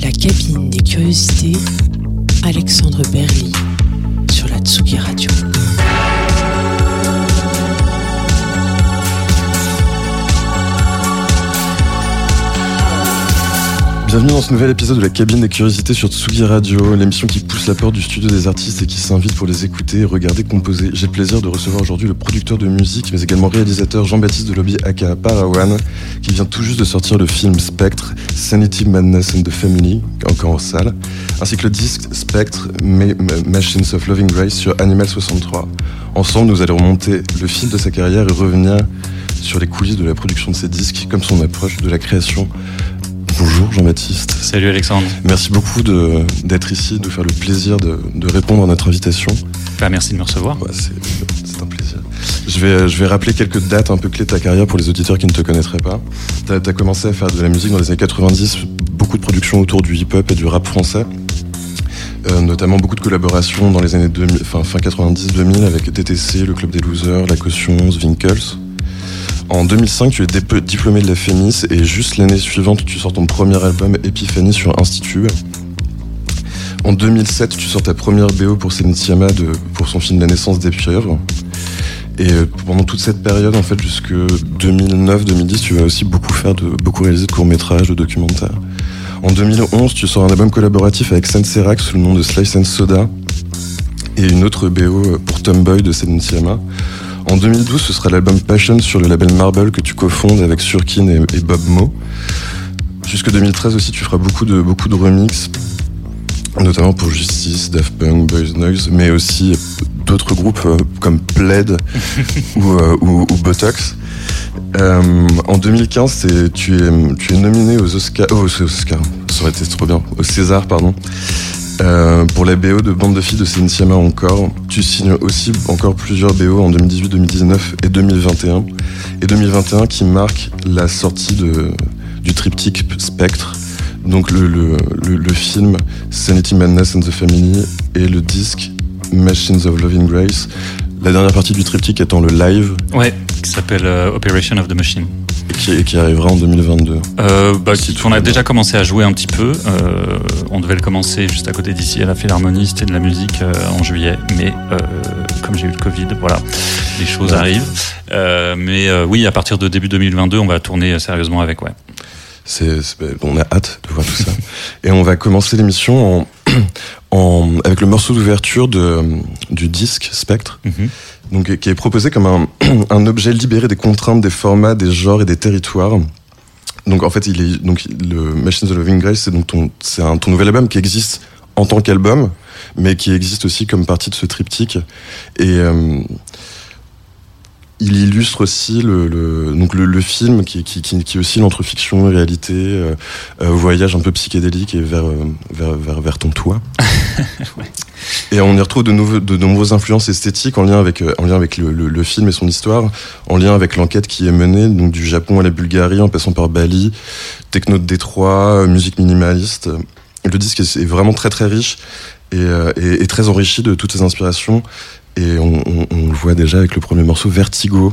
La cabine des curiosités, Alexandre Berly, Bienvenue dans ce nouvel épisode de la cabine des curiosités sur Tsugi Radio, l'émission qui pousse la porte du studio des artistes et qui s'invite pour les écouter regarder composer. J'ai le plaisir de recevoir aujourd'hui le producteur de musique, mais également réalisateur Jean-Baptiste de Lobby aka Parawan, qui vient tout juste de sortir le film Spectre, Sanity, Madness and the Family, encore en salle, ainsi que le disque Spectre, Machines of Loving Grace sur Animal 63. Ensemble, nous allons remonter le fil de sa carrière et revenir sur les coulisses de la production de ses disques, comme son approche de la création Bonjour Jean-Baptiste. Salut Alexandre. Merci beaucoup d'être ici, de faire le plaisir de, répondre à notre invitation. Bah, merci de me recevoir. c'est un plaisir. Je vais, je vais rappeler quelques dates un peu clés de ta carrière pour les auditeurs qui ne te connaîtraient pas. Tu as, commencé à faire de la musique dans les années 90, beaucoup de productions autour du hip-hop et du rap français. Euh, notamment beaucoup de collaborations dans les années 2000, fin, fin 90-2000 avec TTC, le Club des Losers, La Caution, Winkles. En 2005, tu es diplômé de la FEMIS et juste l'année suivante, tu sors ton premier album Epiphany sur Institut. En 2007, tu sors ta première BO pour de, pour son film La naissance des pieuvres. Et euh, pendant toute cette période, en fait, jusque 2009-2010, tu vas aussi beaucoup faire beaucoup réaliser de courts-métrages, de documentaires. En 2011, tu sors un album collaboratif avec Senserac sous le nom de Slice and Soda et une autre BO pour Tomboy de Senitiama. En 2012, ce sera l'album Passion sur le label Marble que tu cofondes avec Surkin et, Bob Mo. Jusque 2013 aussi, tu feras beaucoup de, beaucoup de remix, notamment pour Justice, Daft Punk, Boys Noise, mais aussi d'autres groupes euh, comme Plaid euh, ou, Botox. Euh, en 2015, tu, es, tu es nominé aux Oscars, oh, aux Oscars, ça aurait été trop bien, au César, pardon, euh, pour la BO de Bande de filles de Céline encore, tu signes aussi encore plusieurs BO en 2018, 2019 et 2021. Et 2021 qui marque la sortie du triptyque Spectre, donc le, le, le, film Sanity Madness and the Family et le disque Machines of Loving Grace. La dernière partie du triptyque étant le live. Ouais, qui s'appelle euh, Operation of the Machine. Et qui, arrivera en 2022 euh, bah, On a déjà commencé à jouer un petit peu. Euh, on devait le commencer juste à côté d'ici à la Philharmonie, c'était de la musique en juillet. Mais comme j'ai eu le Covid, voilà, les choses arrivent. mais oui, à partir de début 2022, on va tourner sérieusement avec, ouais. C'est, on a hâte de voir tout ça. Et on va commencer l'émission en, en, avec le morceau d'ouverture de, du disque Spectre. Mhm donc, qui est proposé comme un, un, objet libéré des contraintes, des formats, des genres et des territoires. Donc en fait, il est donc le Machines of Loving Grace, c'est donc ton, c'est un ton nouvel album qui existe en tant qu'album, mais qui existe aussi comme partie de ce triptyque. Et euh, il illustre aussi le, le donc le, le, film qui, qui, qui, qui oscille entre fiction et réalité, euh, euh, voyage un peu psychédélique et vers, euh, vers, vers, vers ton toit. Et on y retrouve de, nouveaux, de nombreuses influences esthétiques en lien avec, en lien avec le, le, film et son histoire, en lien avec l'enquête qui est menée, donc du Japon à la Bulgarie, en passant par Bali, techno de Détroit, musique minimaliste. Le disque est vraiment très très riche et, et, et très enrichi de toutes ces inspirations et on, le voit déjà avec le premier morceau Vertigo,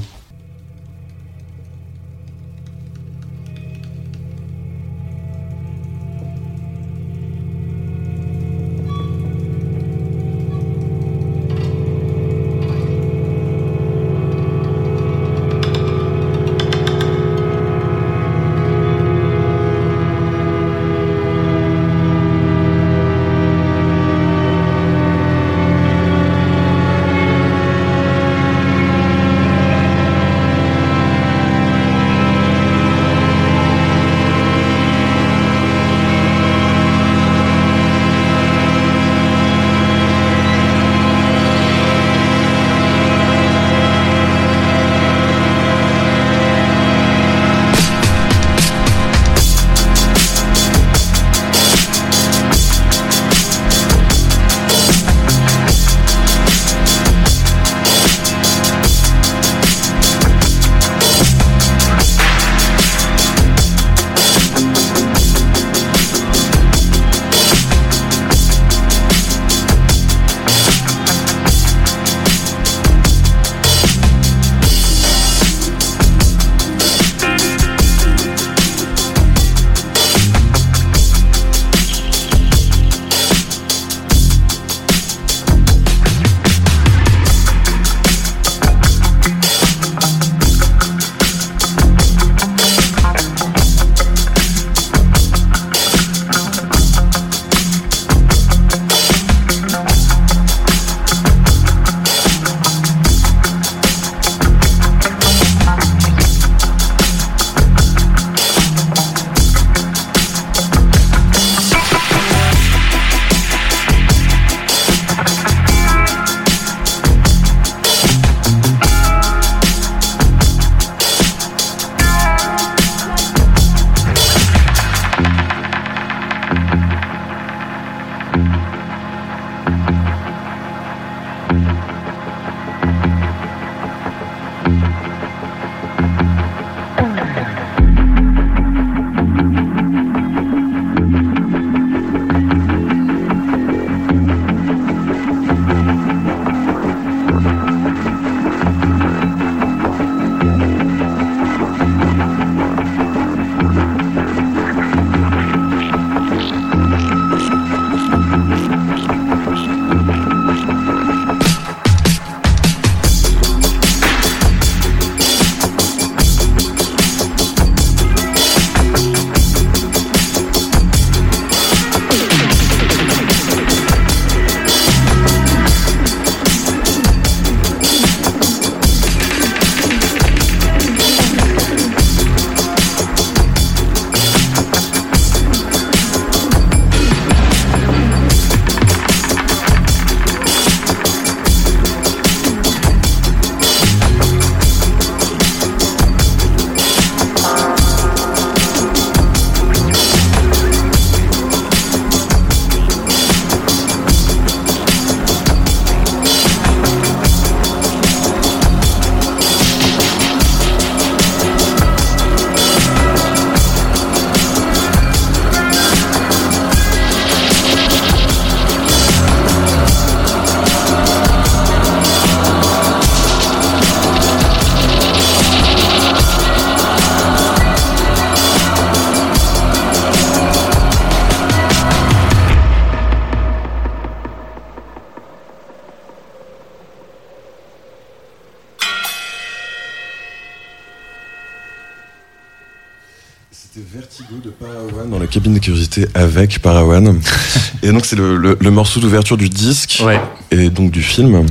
avec Parawan. et donc c'est le, le, le, morceau d'ouverture du disque ouais. et donc du film.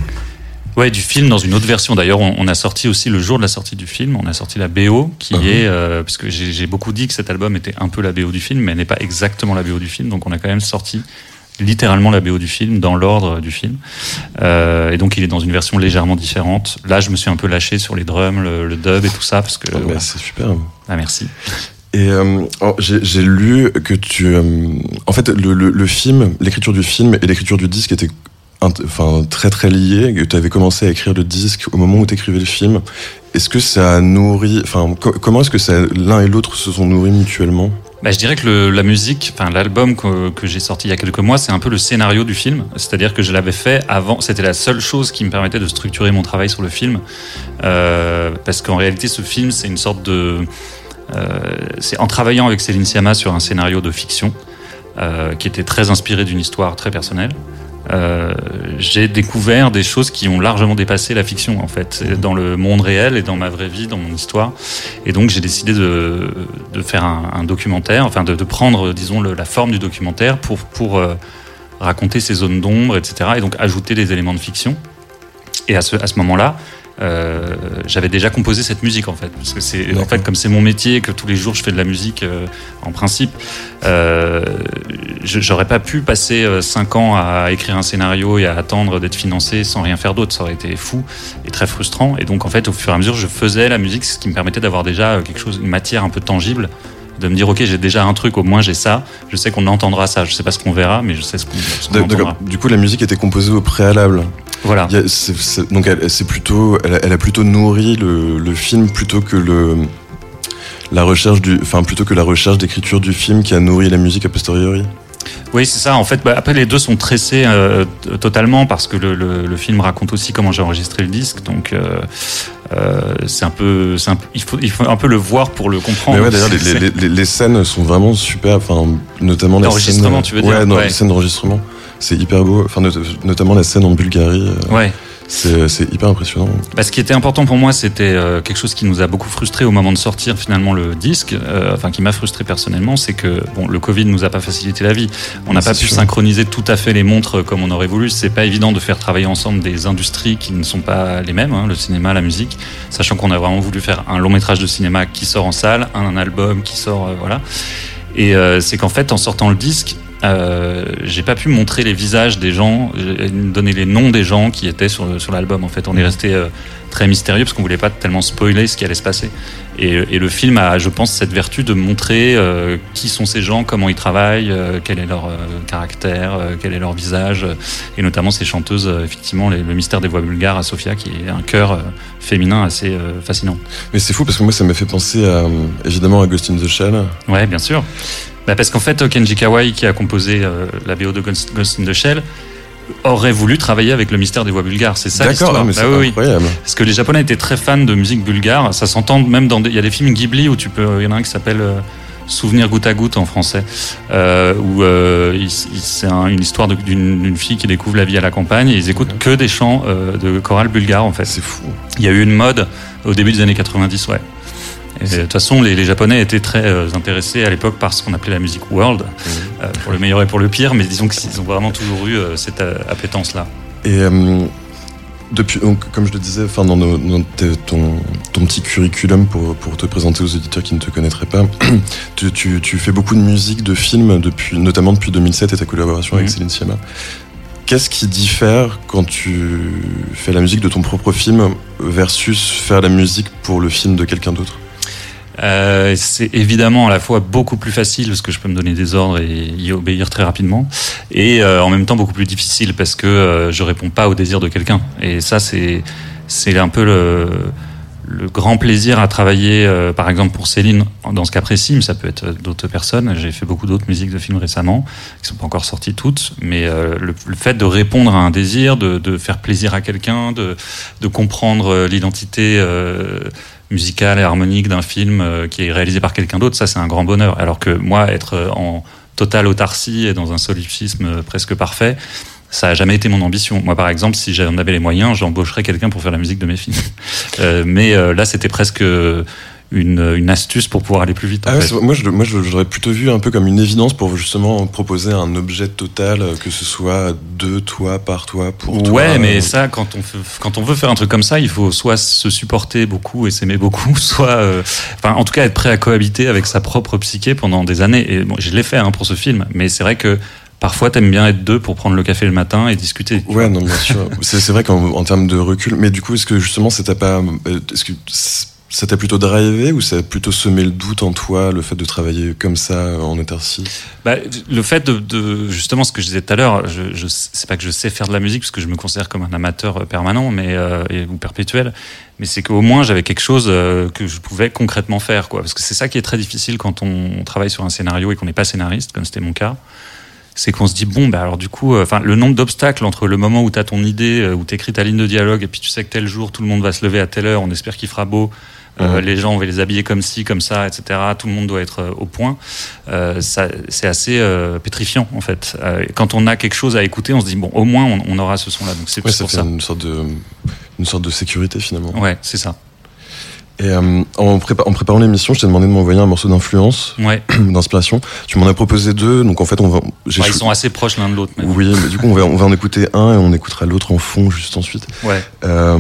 Ouais, du film dans une autre version. D'ailleurs, on, on, a sorti aussi le jour de la sortie du film, on a sorti la BO qui uh -huh. est euh, parce que j'ai beaucoup dit que cet album était un peu la BO du film, mais elle n'est pas exactement la BO du film. Donc on a quand même sorti littéralement la BO du film dans l'ordre du film. Euh, et donc il est dans une version légèrement différente. Là, je me suis un peu lâché sur les drums, le, le dub et tout ça parce que. Oh, voilà. C'est super. Ah merci. Et euh, j'ai lu que tu, euh, en fait, le, film, l'écriture du film et l'écriture du disque étaient enfin très très. Que tu avais commencé à écrire le disque au moment où tu écrivais le film. Est-ce que ça a nourri, enfin, co comment est-ce que l'un et l'autre se sont nourris mutuellement? Bah, je dirais que la musique, enfin l'album que, j'ai sorti il y a quelques mois, c'est un peu le scénario du film. C'est-à-dire que je l'avais fait avant. C'était la seule chose qui me permettait de structurer mon travail sur le film, euh, parce qu'en réalité, ce film, c'est une sorte de c'est en travaillant avec Céline Sciamma sur un scénario de fiction euh, qui était très inspiré d'une histoire très personnelle. Euh, j'ai découvert des choses qui ont largement dépassé la fiction en fait dans le monde réel et dans ma vraie vie dans mon histoire et donc j'ai décidé de, de faire un, documentaire enfin de, prendre disons la forme du documentaire pour, pour euh, raconter ces zones d'ombre etc et donc ajouter des éléments de fiction et à ce, à ce moment là euh, j'avais déjà composé cette musique en fait. Parce que c'est en fait comme c'est mon métier que tous les jours je fais de la musique euh, en principe euh, j'aurais pas pu passer euh, cinq ans à écrire un scénario et à attendre d'être financé sans rien faire d'autre. Ça aurait été fou et très frustrant. Et donc en fait au fur et à mesure je faisais la musique ce qui me permettait d'avoir déjà quelque chose une matière un peu tangible de me dire ok j'ai déjà un truc au moins j'ai ça. Je sais qu'on entendra ça. Je sais pas ce qu'on verra mais je sais ce qu'on qu entendra. Du coup la musique était composée au préalable. Voilà. A, c est, c est, donc elle, c'est plutôt elle a, elle a, plutôt nourri le, le, film plutôt que le la recherche du enfin plutôt que la recherche d'écriture du film qui a nourri la musique a posteriori. Oui, c'est ça. En fait, bah, après, les deux sont tressés euh, totalement parce que le, le, le, film raconte aussi comment j'ai enregistré le disque. Donc, euh, euh, c'est un peu, un peu il, faut, il faut un peu le voir pour le comprendre. Mais ouais, d'ailleurs, les, les, les, scènes sont vraiment super. Enfin, notamment la scène. tu veux dire Ouais, non, ouais. les scènes d'enregistrement. C'est hyper beau. Enfin, not notamment la scène en Bulgarie. Ouais. C'est hyper impressionnant. Bah, ce qui était important pour moi, c'était euh, quelque chose qui nous a beaucoup frustré au moment de sortir finalement le disque, euh, enfin qui m'a frustré personnellement, c'est que bon, le Covid nous a pas facilité la vie. On n'a pas pu sûr. synchroniser tout à fait les montres comme on aurait voulu. C'est pas évident de faire travailler ensemble des industries qui ne sont pas les mêmes, hein, le cinéma, la musique, sachant qu'on a vraiment voulu faire un long métrage de cinéma qui sort en salle, un, un album qui sort, euh, voilà. Et euh, c'est qu'en fait, en sortant le disque, euh, j'ai pas pu montrer les visages des gens, donner les noms des gens qui étaient sur, sur l'album. En fait, on est resté euh, très mystérieux parce qu'on voulait pas tellement spoiler ce qui allait se passer. Et, et le film a, je pense, cette vertu de montrer euh, qui sont ces gens, comment ils travaillent, euh, quel est leur euh, caractère, quel est leur visage, et notamment ces chanteuses, effectivement, les, le mystère des voix bulgares à Sofia, qui est un chœur euh, féminin assez fascinant. Mais c'est fou parce que moi, ça m'a fait penser à, évidemment à Ghost in the Shell. Ouais, bien sûr. Bah parce qu'en fait, Kenji Kawai, qui a composé la BO de Ghost in the Shell, aurait voulu travailler avec le mystère des voix bulgares. C'est ça l'histoire. Ah, bah, oui, incroyable. Oui. Parce que les Japonais étaient très fans de musique bulgare. Ça s'entend même dans des... Il y a des films Ghibli où tu peux... Il y en a un qui s'appelle... Euh, Souvenir goutte à goutte en français, euh, où euh, c'est un, une histoire d'une fille qui découvre la vie à la campagne et ils écoutent que des chants euh, de chorale bulgare en fait. C'est fou. Il y a eu une mode au début des années 90, ouais. De toute façon, les, les, Japonais étaient très euh, intéressés à l'époque par ce qu'on appelait la musique world, mmh. euh, pour le meilleur et pour le pire, mais disons qu'ils ont vraiment toujours eu euh, cette appétence-là. Et depuis, donc, comme je le disais, enfin, dans, nos, dans ton, ton, petit curriculum pour, pour, te présenter aux auditeurs qui ne te connaîtraient pas, tu, tu, tu, fais beaucoup de musique, de films, depuis, notamment depuis 2007 et ta collaboration mmh. avec Céline Sciamma. Qu'est-ce qui diffère quand tu fais la musique de ton propre film versus faire la musique pour le film de quelqu'un d'autre? Euh, c'est évidemment à la fois beaucoup plus facile parce que je peux me donner des ordres et y obéir très rapidement, et euh, en même temps beaucoup plus difficile parce que euh, je réponds pas au désir de quelqu'un. Et ça, c'est c'est un peu le, le grand plaisir à travailler, euh, par exemple pour Céline, dans ce cas précis, mais ça peut être d'autres personnes. J'ai fait beaucoup d'autres musiques de films récemment, qui sont pas encore sorties toutes, mais euh, le, le, fait de répondre à un désir, de, de faire plaisir à quelqu'un, de, de comprendre l'identité euh, musicale et harmonique d'un film euh, qui est réalisé par quelqu'un d'autre, ça c'est un grand bonheur. Alors que moi, être en totale autarcie et dans un solipsisme presque parfait, ça a jamais été mon ambition. Moi, par exemple, si j'en avais les moyens, j'embaucherais quelqu'un pour faire la musique de mes films. Euh, mais euh, là, c'était presque une, une astuce pour pouvoir aller plus vite. en Ah ouais, fait. moi, je, moi, je- j'aurais plutôt vu un peu comme une évidence pour justement proposer un objet total, euh, que ce soit de toi, par toi, pour toi. Ouais, mais ça, quand on, fait- quand on veut faire un truc comme ça, il faut soit se supporter beaucoup et s'aimer beaucoup, soit, euh, enfin, en tout cas, être prêt à cohabiter avec sa propre psyché pendant des années. Et bon, je l'ai fait hein, pour ce film, mais c'est vrai que parfois, t'aimes bien être deux pour prendre le café le matin et discuter. Ouais, non, bien sûr. c'est vrai qu'en en termes de recul, mais du coup, est-ce que justement, t'a pas, euh, est-ce que ça t'a plutôt drivé ou ça a plutôt semé le doute en toi, le fait de travailler comme ça en autarcie? Bah, le fait de, justement ce que je disais tout à l'heure, je, je c'est pas que je sais faire de la musique parce que je me considère comme un amateur euh, permanent, mais euh, ou perpétuel, mais c'est qu'au moins j'avais quelque chose euh, que je pouvais concrètement faire, quoi. Parce que c'est ça qui est très difficile quand on, travaille sur un scénario et qu'on n'est pas scénariste, comme c'était mon cas. C'est qu'on se dit bon, bah alors du coup, le nombre d'obstacles entre le moment où tu as ton idée, où tu écris ta ligne de dialogue, et puis tu sais que tel jour tout le monde va se lever à telle heure, on espère qu'il fera beau, euh, les gens on va les habiller comme ci, comme ça, etc. Tout le monde doit être euh, au point. Euh, c'est assez euh, pétrifiant en fait. Quand on a quelque chose à écouter, on se dit bon, au moins on, on aura ce son-là. Donc c'est Ouais, pour fait ça. une sorte de, une sorte de sécurité finalement. Ouais, c'est ça. Et euh, en, prépa- en préparant l'émission, je t'ai demandé de m'envoyer un morceau d'influence, Ouais. d'inspiration. Tu m'en as proposé deux, donc en fait, on va. Bah, ils sont assez proches l'un de l'autre. Oui, mais du coup, on va, on va en écouter un et on écoutera l'autre en fond juste ensuite. Ouais. Euh,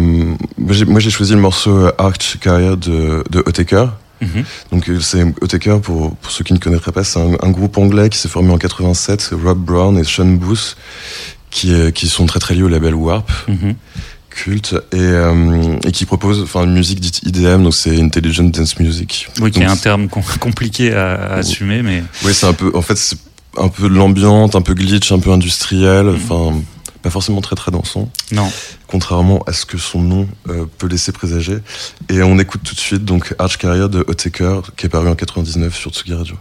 moi, j'ai- choisi le morceau euh, Arch Carrier de, de Otaker. Mhm. Donc, euh, c'est Otaker, pour, pour ceux qui ne connaîtraient pas, c'est un, un groupe anglais qui s'est formé en 87, c'est Rob Brown et Sean Booth, qui, euh, qui sont très très liés au label Warp, Mhm. Culte, et, euh, et qui propose enfin, une musique dite IDM, donc c'est Intelligent Dance Music. Oui, qui est un terme com- compliqué à, à assumer, mais Oui, c'est un peu, en fait, c'est un peu de l'ambiante, un peu glitch, un peu industriel, Mhm. enfin, pas forcément très très dansant. non. contrairement à ce que son nom euh, peut laisser présager. Et on écoute tout de suite donc Arch Carrier de Otaker, qui est paru en 99 sur Tsugi Radio.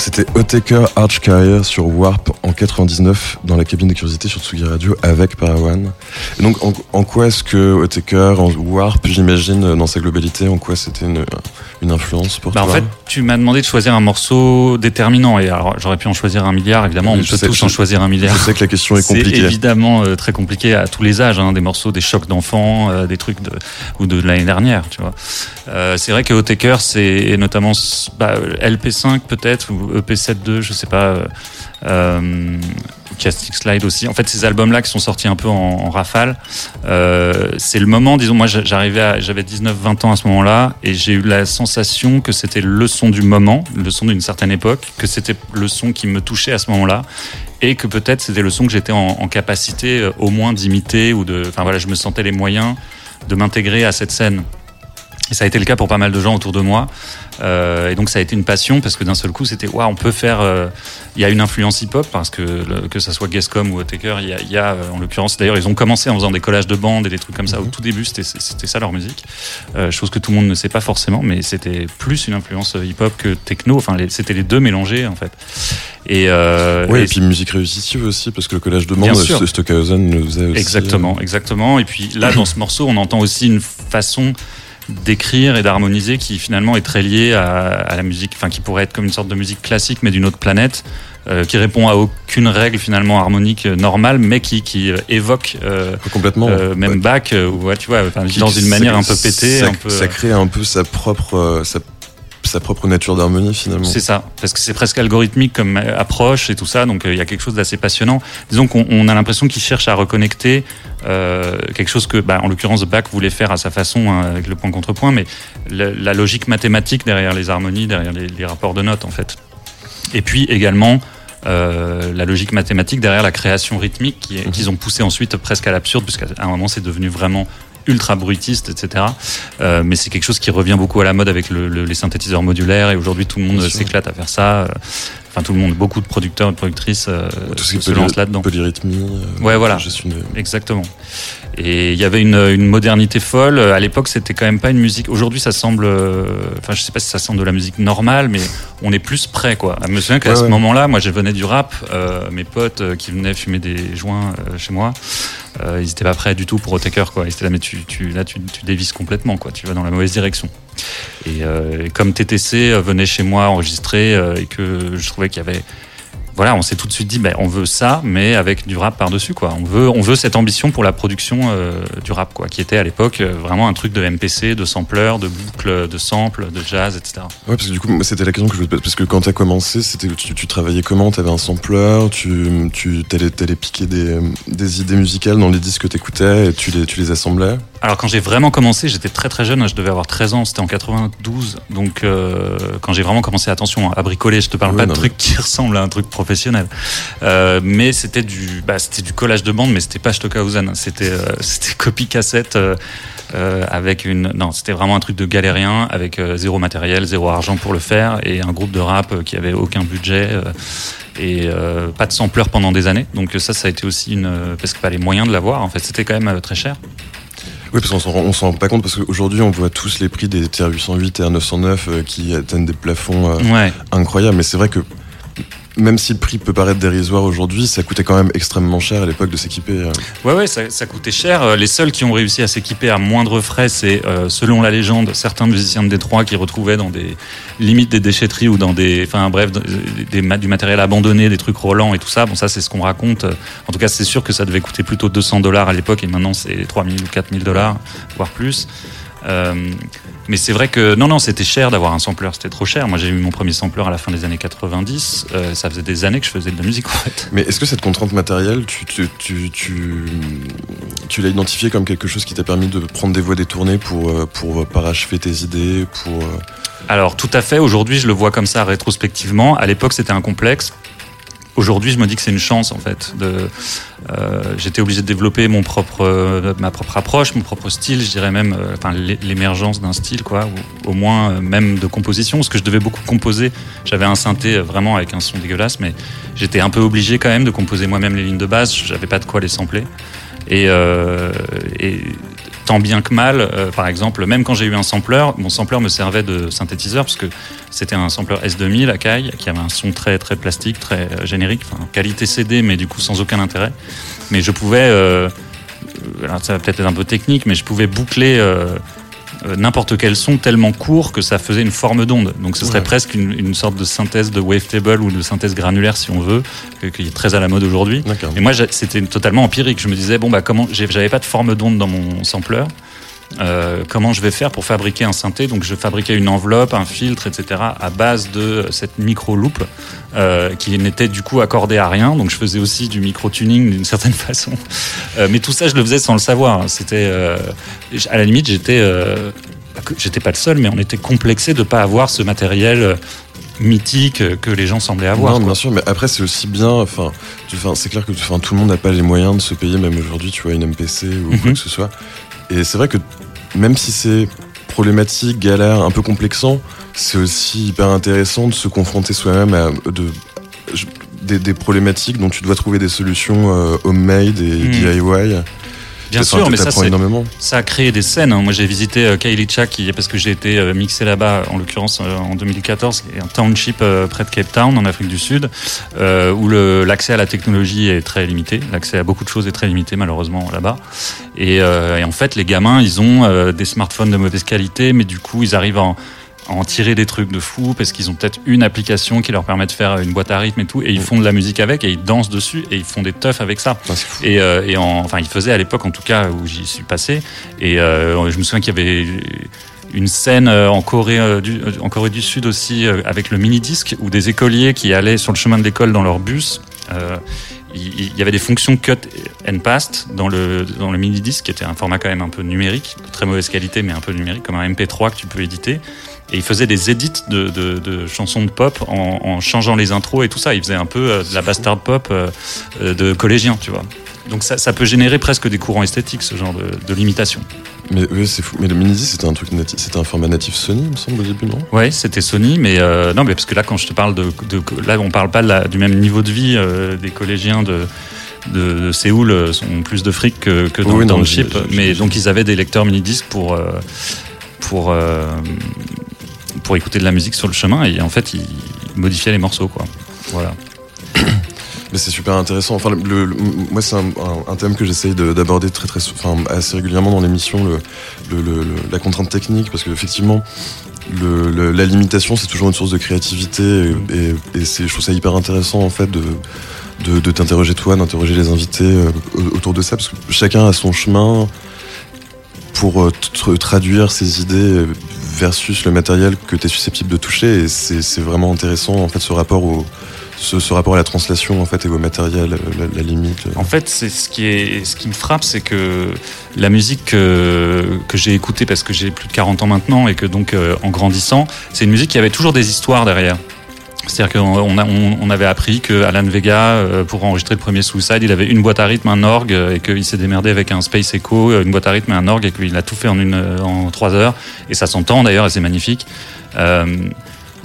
Donc c'était Otaker Arch Carrier sur Warp en 99 dans la cabine de curiosité sur Tsugi Radio avec Parawan. Et donc en, en quoi est-ce que Otaker, en Warp, j'imagine dans sa globalité, en quoi c'était une, une influence pour Bah, en toi? fait, tu m'as demandé de choisir un morceau déterminant. Et alors, j'aurais pu en choisir un milliard. Évidemment, on peut sais- tous je- en choisir un milliard. Je sais que la question est C'est compliquée. évidemment euh, très compliqué à tous les âges, hein, des morceaux, des chocs d'enfants, euh, des trucs de, ou de l'année dernière, tu vois. Euh, c'est vrai que Otaker, c'est notamment bah, LP5 peut-être ou E EP72, je sais pas. Euh, Slide aussi. En fait, ces albums-là qui sont sortis un peu en, rafale, euh, c'est le moment, disons, moi j'a- j'arrivais j'avais 19-20 ans à ce moment-là, et j'ai eu la sensation que c'était le son du moment, le son d'une certaine époque, que c'était le son qui me touchait à ce moment-là, et que peut-être c'était le son que j'étais en, en capacité euh, au moins d'imiter, ou de, enfin voilà, je me sentais les moyens de m'intégrer à cette scène. Et ça a été le cas pour pas mal de gens autour de moi. Euh, et donc ça a été une passion parce que d'un seul coup c'était waouh on peut faire euh, il y a une influence hip hop parce que le- que ça soit Guesscom ou Otaker il y a, y a, euh, en l'occurrence d'ailleurs ils ont commencé en faisant des collages de bandes et des trucs comme ça au tout début c'était c'était ça leur musique euh, chose que tout le monde ne sait pas forcément mais c'était plus une influence hip hop que techno enfin c'était les deux mélangés en fait et, euh, Ouais, et et puis musique réussive aussi, parce que le collage de Bien bande, sûr. Stockhausen le faisait aussi. Exactement, exactement. Et puis là, dans ce morceau, on entend aussi une façon d'écrire et d'harmoniser qui finalement est très liée à, à la musique, enfin qui pourrait être comme une sorte de musique classique mais d'une autre planète, euh, qui répond à aucune règle finalement harmonique euh, normale, mais qui, qui euh, évoque euh, Complètement. même Ouais. Bach, ou ouais, tu vois, enfin, Qui- dans une manière un peu pétée, ça, un peu. ça crée un peu sa propre, sa, sa propre nature d'harmonie finalement. C'est ça, parce que c'est presque algorithmique comme euh, approche et tout ça, donc euh, il y a quelque chose d'assez passionnant. Disons qu'on on a l'impression qu'il cherche à reconnecter euh, quelque chose que, bah, en l'occurrence, Bach voulait faire à sa façon hein, avec le point contre point, mais la, la logique mathématique derrière les harmonies, derrière les, les rapports de notes en fait. Et puis également euh, la logique mathématique derrière la création rythmique Mhm. qu'ils ont poussé ensuite presque à l'absurde, puisqu'à un moment c'est devenu vraiment ultra bruitiste, etc. Euh, mais c'est quelque chose qui revient beaucoup à la mode avec le- le- les synthétiseurs modulaires et aujourd'hui tout le monde s'éclate à faire ça. Euh, Enfin tout le monde, beaucoup de producteurs et de productrices euh, Tout ce qui se lancent là-dedans. Polyrythmie. euh, Ouais, voilà. de- Exactement. Et il y avait une, une modernité folle. À l'époque, c'était quand même pas une musique. Aujourd'hui, ça semble. euh, Enfin, je sais pas si ça semble de la musique normale, mais on est plus prêt, quoi. Je me souviens qu'à Ouais, ce ouais. moment-là, moi, je venais du rap. euh, mes potes euh, qui venaient fumer des joints euh, chez moi, euh, ils étaient pas prêts du tout pour Otaker, quoi. Ils étaient là, mais tu, tu, là, tu, tu dévises complètement, quoi. Tu vas dans la mauvaise direction. Et, euh, et comme TTC euh, venait chez moi enregistrer euh, et que je trouvais qu'il y avait voilà, on s'est tout de suite dit, ben, on veut ça, mais avec du rap par-dessus, quoi. On veut, cette ambition pour la production du rap, quoi, qui était à l'époque vraiment un truc de MPC, de sampler, de boucles, de samples, de jazz, etc. Ouais, parce que du coup, c'était la question que je voulais te poser. Parce que quand t'as commencé, c'était, tu, tu travaillais comment? T'avais un sampler, tu, tu t'allais piquer des, des idées musicales dans les disques que t'écoutais et tu les, tu les assemblais? Alors quand j'ai vraiment commencé, j'étais très très jeune, je devais avoir 13 ans, c'était en 92, donc euh, quand j'ai vraiment commencé, attention, à bricoler, je te parle Oui, pas de trucs qui ressemblent à un truc professionnel, euh, mais c'était du, bah, c'était du collage de bande, mais c'était pas Stockhausen, c'était euh, c'était copie cassette. euh, euh, avec une non c'était vraiment un truc de galérien avec euh, zéro matériel zéro argent pour le faire et un groupe de rap qui avait aucun budget euh, et euh, pas de sampleur pendant des années donc ça ça a été aussi une parce que pas les moyens de l'avoir en fait c'était quand même euh, très cher Oui, parce qu'on s'en, rend- on s'en rend pas compte parce qu'aujourd'hui, on voit tous les prix des TR-808 et TR-909 euh, qui atteignent des plafonds euh, ouais incroyables. Mais c'est vrai que même si le prix peut paraître dérisoire aujourd'hui, ça coûtait quand même extrêmement cher à l'époque de s'équiper. euh. Ouais, ouais, ça, coûtait cher. Euh, Les seuls qui ont réussi à s'équiper à moindre frais, c'est, euh, selon la légende, certains musiciens de Détroit qui retrouvaient dans des limites des déchetteries ou dans des, enfin bref, du matériel abandonné, des trucs roulants et tout ça. Bon, ça, c'est ce qu'on raconte. En tout cas, c'est sûr que ça devait coûter plutôt 200 dollars à l'époque et maintenant c'est 3000 ou 4000 dollars, voire plus. Euh, mais c'est vrai que non, non, c'était cher d'avoir un sampler, c'était trop cher. Moi, j'ai eu mon premier sampler à la fin des années 90. Euh, ça faisait des années que je faisais de la musique en fait. Mais est-ce que cette contrainte matérielle, tu, tu, tu, tu, tu l'as identifiée comme quelque chose qui t'a permis de prendre des voies détournées pour, euh, pour parachever tes idées, pour... euh, Alors tout à fait, aujourd'hui je le vois comme ça rétrospectivement. À l'époque c'était un complexe. Aujourd'hui je me dis que c'est une chance en fait. Euh, J'étais obligé de développer mon propre, euh, ma propre approche, mon propre style, je dirais même euh, l'émergence d'un style, quoi, ou au moins même de composition, parce que je devais beaucoup composer. J'avais un synthé vraiment avec un son dégueulasse, mais j'étais un peu obligé quand même de composer moi-même les lignes de base, j'avais pas de quoi les sampler. Et tant bien que mal, euh, par exemple, même quand j'ai eu un sampler, mon sampler me servait de synthétiseur parce que c'était un sampler S2000 Akai qui avait un son très très plastique, très euh, générique, qualité CD, mais du coup sans aucun intérêt. Mais je pouvais, euh, alors ça va peut-être être un peu technique, mais je pouvais boucler n'importe quel son tellement court que ça faisait une forme d'onde. Donc ce serait Ouais. presque une, une sorte de synthèse de wavetable ou de synthèse granulaire si on veut, qui est très à la mode aujourd'hui. Et moi, c'était totalement empirique. Je me disais, bon, bah, comment, j'avais pas de forme d'onde dans mon sampler. Euh, comment je vais faire pour fabriquer un synthé Donc, je fabriquais une enveloppe, un filtre, etc., à base de cette micro loupe euh, qui n'était du coup accordée à rien. Donc, je faisais aussi du micro tuning d'une certaine façon. Euh, mais tout ça, je le faisais sans le savoir. C'était, à la limite, j'étais, j'étais pas le seul, mais on était complexé de pas avoir ce matériel mythique que les gens semblaient avoir. non, quoi. bien sûr, mais après c'est aussi bien. Enfin, c'est clair que tout le monde n'a pas les moyens de se payer, même aujourd'hui, tu vois, une MPC ou quoi Mhm. que ce soit. Et c'est vrai que même si c'est problématique, galère, un peu complexant, c'est aussi hyper intéressant de se confronter soi-même à de, des, des problématiques dont tu dois trouver des solutions euh, homemade et Mhm. DIY. Bien sûr, mais ça, énormément. Ça a créé des scènes. hein. Moi, j'ai visité euh, Kailicha, qui, parce que j'ai été euh, mixé là-bas, en l'occurrence euh, en 2014, qui est un township près de Cape Town, en Afrique du Sud, où l'accès à la technologie est très limité. L'accès à beaucoup de choses est très limité, malheureusement, là-bas. Et, et en fait, les gamins, ils ont des smartphones de mauvaise qualité, mais du coup, ils arrivent en, en tirer des trucs de fou parce qu'ils ont peut-être une application qui leur permet de faire une boîte à rythme et tout, et ils font de la musique avec, et ils dansent dessus, et ils font des teufs avec ça. Fou. Et, euh, et en, enfin, il faisait à l'époque, en tout cas, où j'y suis passé. Et euh, je me souviens qu'il y avait une scène euh, en Corée, euh, du, euh, en Corée du Sud aussi, euh, avec le mini-disque, où des écoliers qui allaient sur le chemin de l'école dans leur bus. euh, il y avait des fonctions cut and paste dans le, dans le mini-disque, qui était un format quand même un peu numérique, de très mauvaise qualité, mais un peu numérique, comme un MP3 que tu peux éditer. Et il faisait des edits de, de, de chansons de pop en, en changeant les intros et tout ça. Il faisait un peu euh, de la bastard pop euh, euh, de collégien, tu vois. Donc ça, ça peut générer presque des courants esthétiques, ce genre de, de limitation. Mais oui, c'est fou. Mais le mini c'était un truc natif, c'était un format natif Sony, il me semble au début, non? Ouais, c'était Sony, mais euh, non, mais parce que là, quand je te parle de, de là, on parle pas la- du même niveau de vie euh, des collégiens de, de, de Séoul sont plus de fric que, que dans Oui, le non, j'ai- mais donc ils avaient des lecteurs mini disques pour pour euh, pour écouter de la musique sur le chemin et en fait ils modifiaient les morceaux, quoi. Voilà. Mais c'est super intéressant. Enfin, moi, c'est un, thème que j'essaye de- d'aborder très, très, enfin, assez régulièrement dans l'émission, la contrainte technique, parce qu'effectivement, le, la limitation, c'est toujours une source de créativité, et, et- je trouve ça hyper intéressant, en fait, de, de, t'interroger toi, d'interroger les invités euh, au- autour de ça, parce que chacun a son chemin pour euh, tr- traduire ses idées euh, versus le matériel que tu es susceptible de toucher, et c'est, vraiment intéressant, en fait, ce rapport au ce, rapport à la translation en fait et au matériel, la, la limite. En fait, c'est ce qui est ce qui me frappe, c'est que la musique que, j'ai écoutée parce que j'ai plus de 40 ans maintenant et que donc euh, en grandissant, c'est une musique qui avait toujours des histoires derrière. C'est-à-dire qu'on on, on- avait appris que Alan Vega, euh, pour enregistrer le premier Suicide, il avait une boîte à rythme, un orgue, euh, et qu'il s'est démerdé avec un Space Echo, euh, une boîte à rythme et un orgue, et qu'il a tout fait en une en trois heures. Et ça s'entend d'ailleurs, et c'est magnifique. Euh,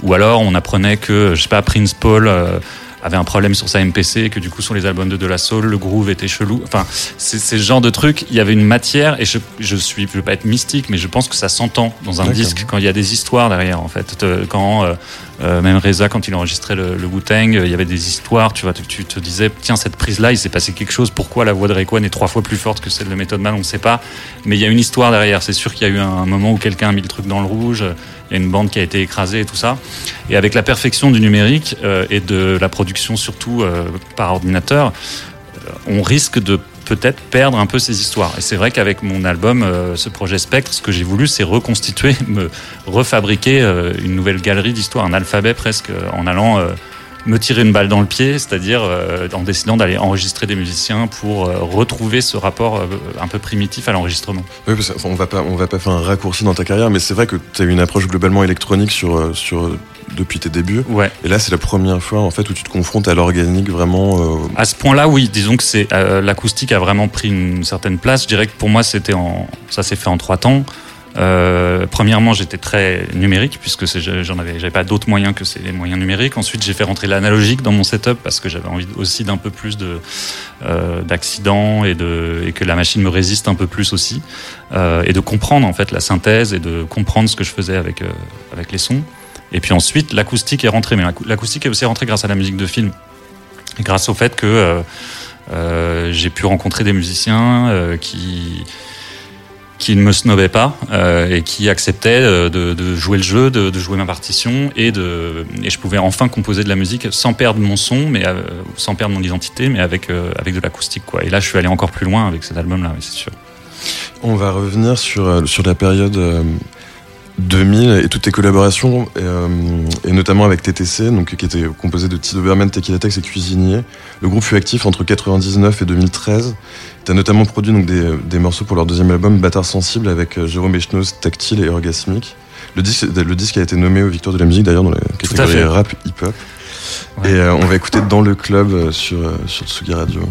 ou alors on apprenait que, je sais pas, Prince Paul euh, avait un problème sur sa MPC, que du coup sur les albums de De La Soul, le groove était chelou. Enfin, c'est ce genre de truc. Il y avait une matière, et je, je suis, je veux pas être mystique, mais je pense que ça s'entend dans un disque quand il y a des histoires derrière, en fait. Quand euh, euh, même Reza, quand il enregistrait le, le Wu-Tang, euh, il y avait des histoires, tu vois, tu, tu te disais, tiens, cette prise-là, il s'est passé quelque chose, pourquoi la voix de Rayquan est trois fois plus forte que celle de Method Man, on ne sait pas, mais il y a une histoire derrière, c'est sûr qu'il y a eu un, moment où quelqu'un a mis le truc dans le rouge, il y a une bande qui a été écrasée et tout ça, et avec la perfection du numérique euh, et de la production surtout euh, par ordinateur, euh, on risque de peut-être perdre un peu ces histoires. Et c'est vrai qu'avec mon album, euh, ce projet Spectre, ce que j'ai voulu, c'est reconstituer, me refabriquer euh, une nouvelle galerie d'histoires, un alphabet presque, euh, en allant euh, me tirer une balle dans le pied, c'est-à-dire euh, en décidant d'aller enregistrer des musiciens pour euh, retrouver ce rapport euh, un peu primitif à l'enregistrement. Oui, parce que, enfin, on va pas, on va pas faire un raccourci dans ta carrière, mais c'est vrai que tu as une approche globalement électronique sur, sur depuis tes débuts. Ouais. Et là, c'est la première fois en fait où tu te confrontes à l'organique vraiment. À ce point-là, oui, disons que c'est l'acoustique a vraiment pris une certaine place. Je dirais que pour moi, c'était en, ça s'est fait en trois temps. Euh, premièrement, j'étais très numérique puisque j'en avais, j'avais pas d'autres moyens que ces moyens numériques. Ensuite, j'ai fait rentrer l'analogique dans mon setup parce que j'avais envie aussi d'un peu plus de euh, d'accidents et de et que la machine me résiste un peu plus aussi euh, et de comprendre en fait la synthèse et de comprendre ce que je faisais avec euh, avec les sons. Et puis ensuite, l'acoustique est rentrée, mais l'acoustique est aussi rentrée grâce à la musique de film, grâce au fait que euh, euh, j'ai pu rencontrer des musiciens qui qui ne me snobaient pas euh, et qui acceptaient de, de, jouer le jeu, de, jouer ma partition et de et je pouvais enfin composer de la musique sans perdre mon son, mais euh, sans perdre mon identité, mais avec euh, avec de l'acoustique. Et là, je suis allé encore plus loin avec cet album là, c'est sûr. On va revenir sur sur la période 2000 et toutes tes collaborations, et, euh, et, notamment avec TTC, donc, qui était composé de Tito Berman, Tequila Tex et Cuisinier. Le groupe fut actif entre 99 et 2013. Tu as notamment produit donc, des, des, morceaux pour leur deuxième album, Bâtard Sensible, avec euh, Jérôme Echnoz, Tactile et Orgasmique. Le disque, le disque a été nommé aux Victoires de la musique, d'ailleurs, dans la catégorie rap hip-hop. Ouais. Et euh, on va écouter Dans le club euh, sur, sur Tsugi Radio.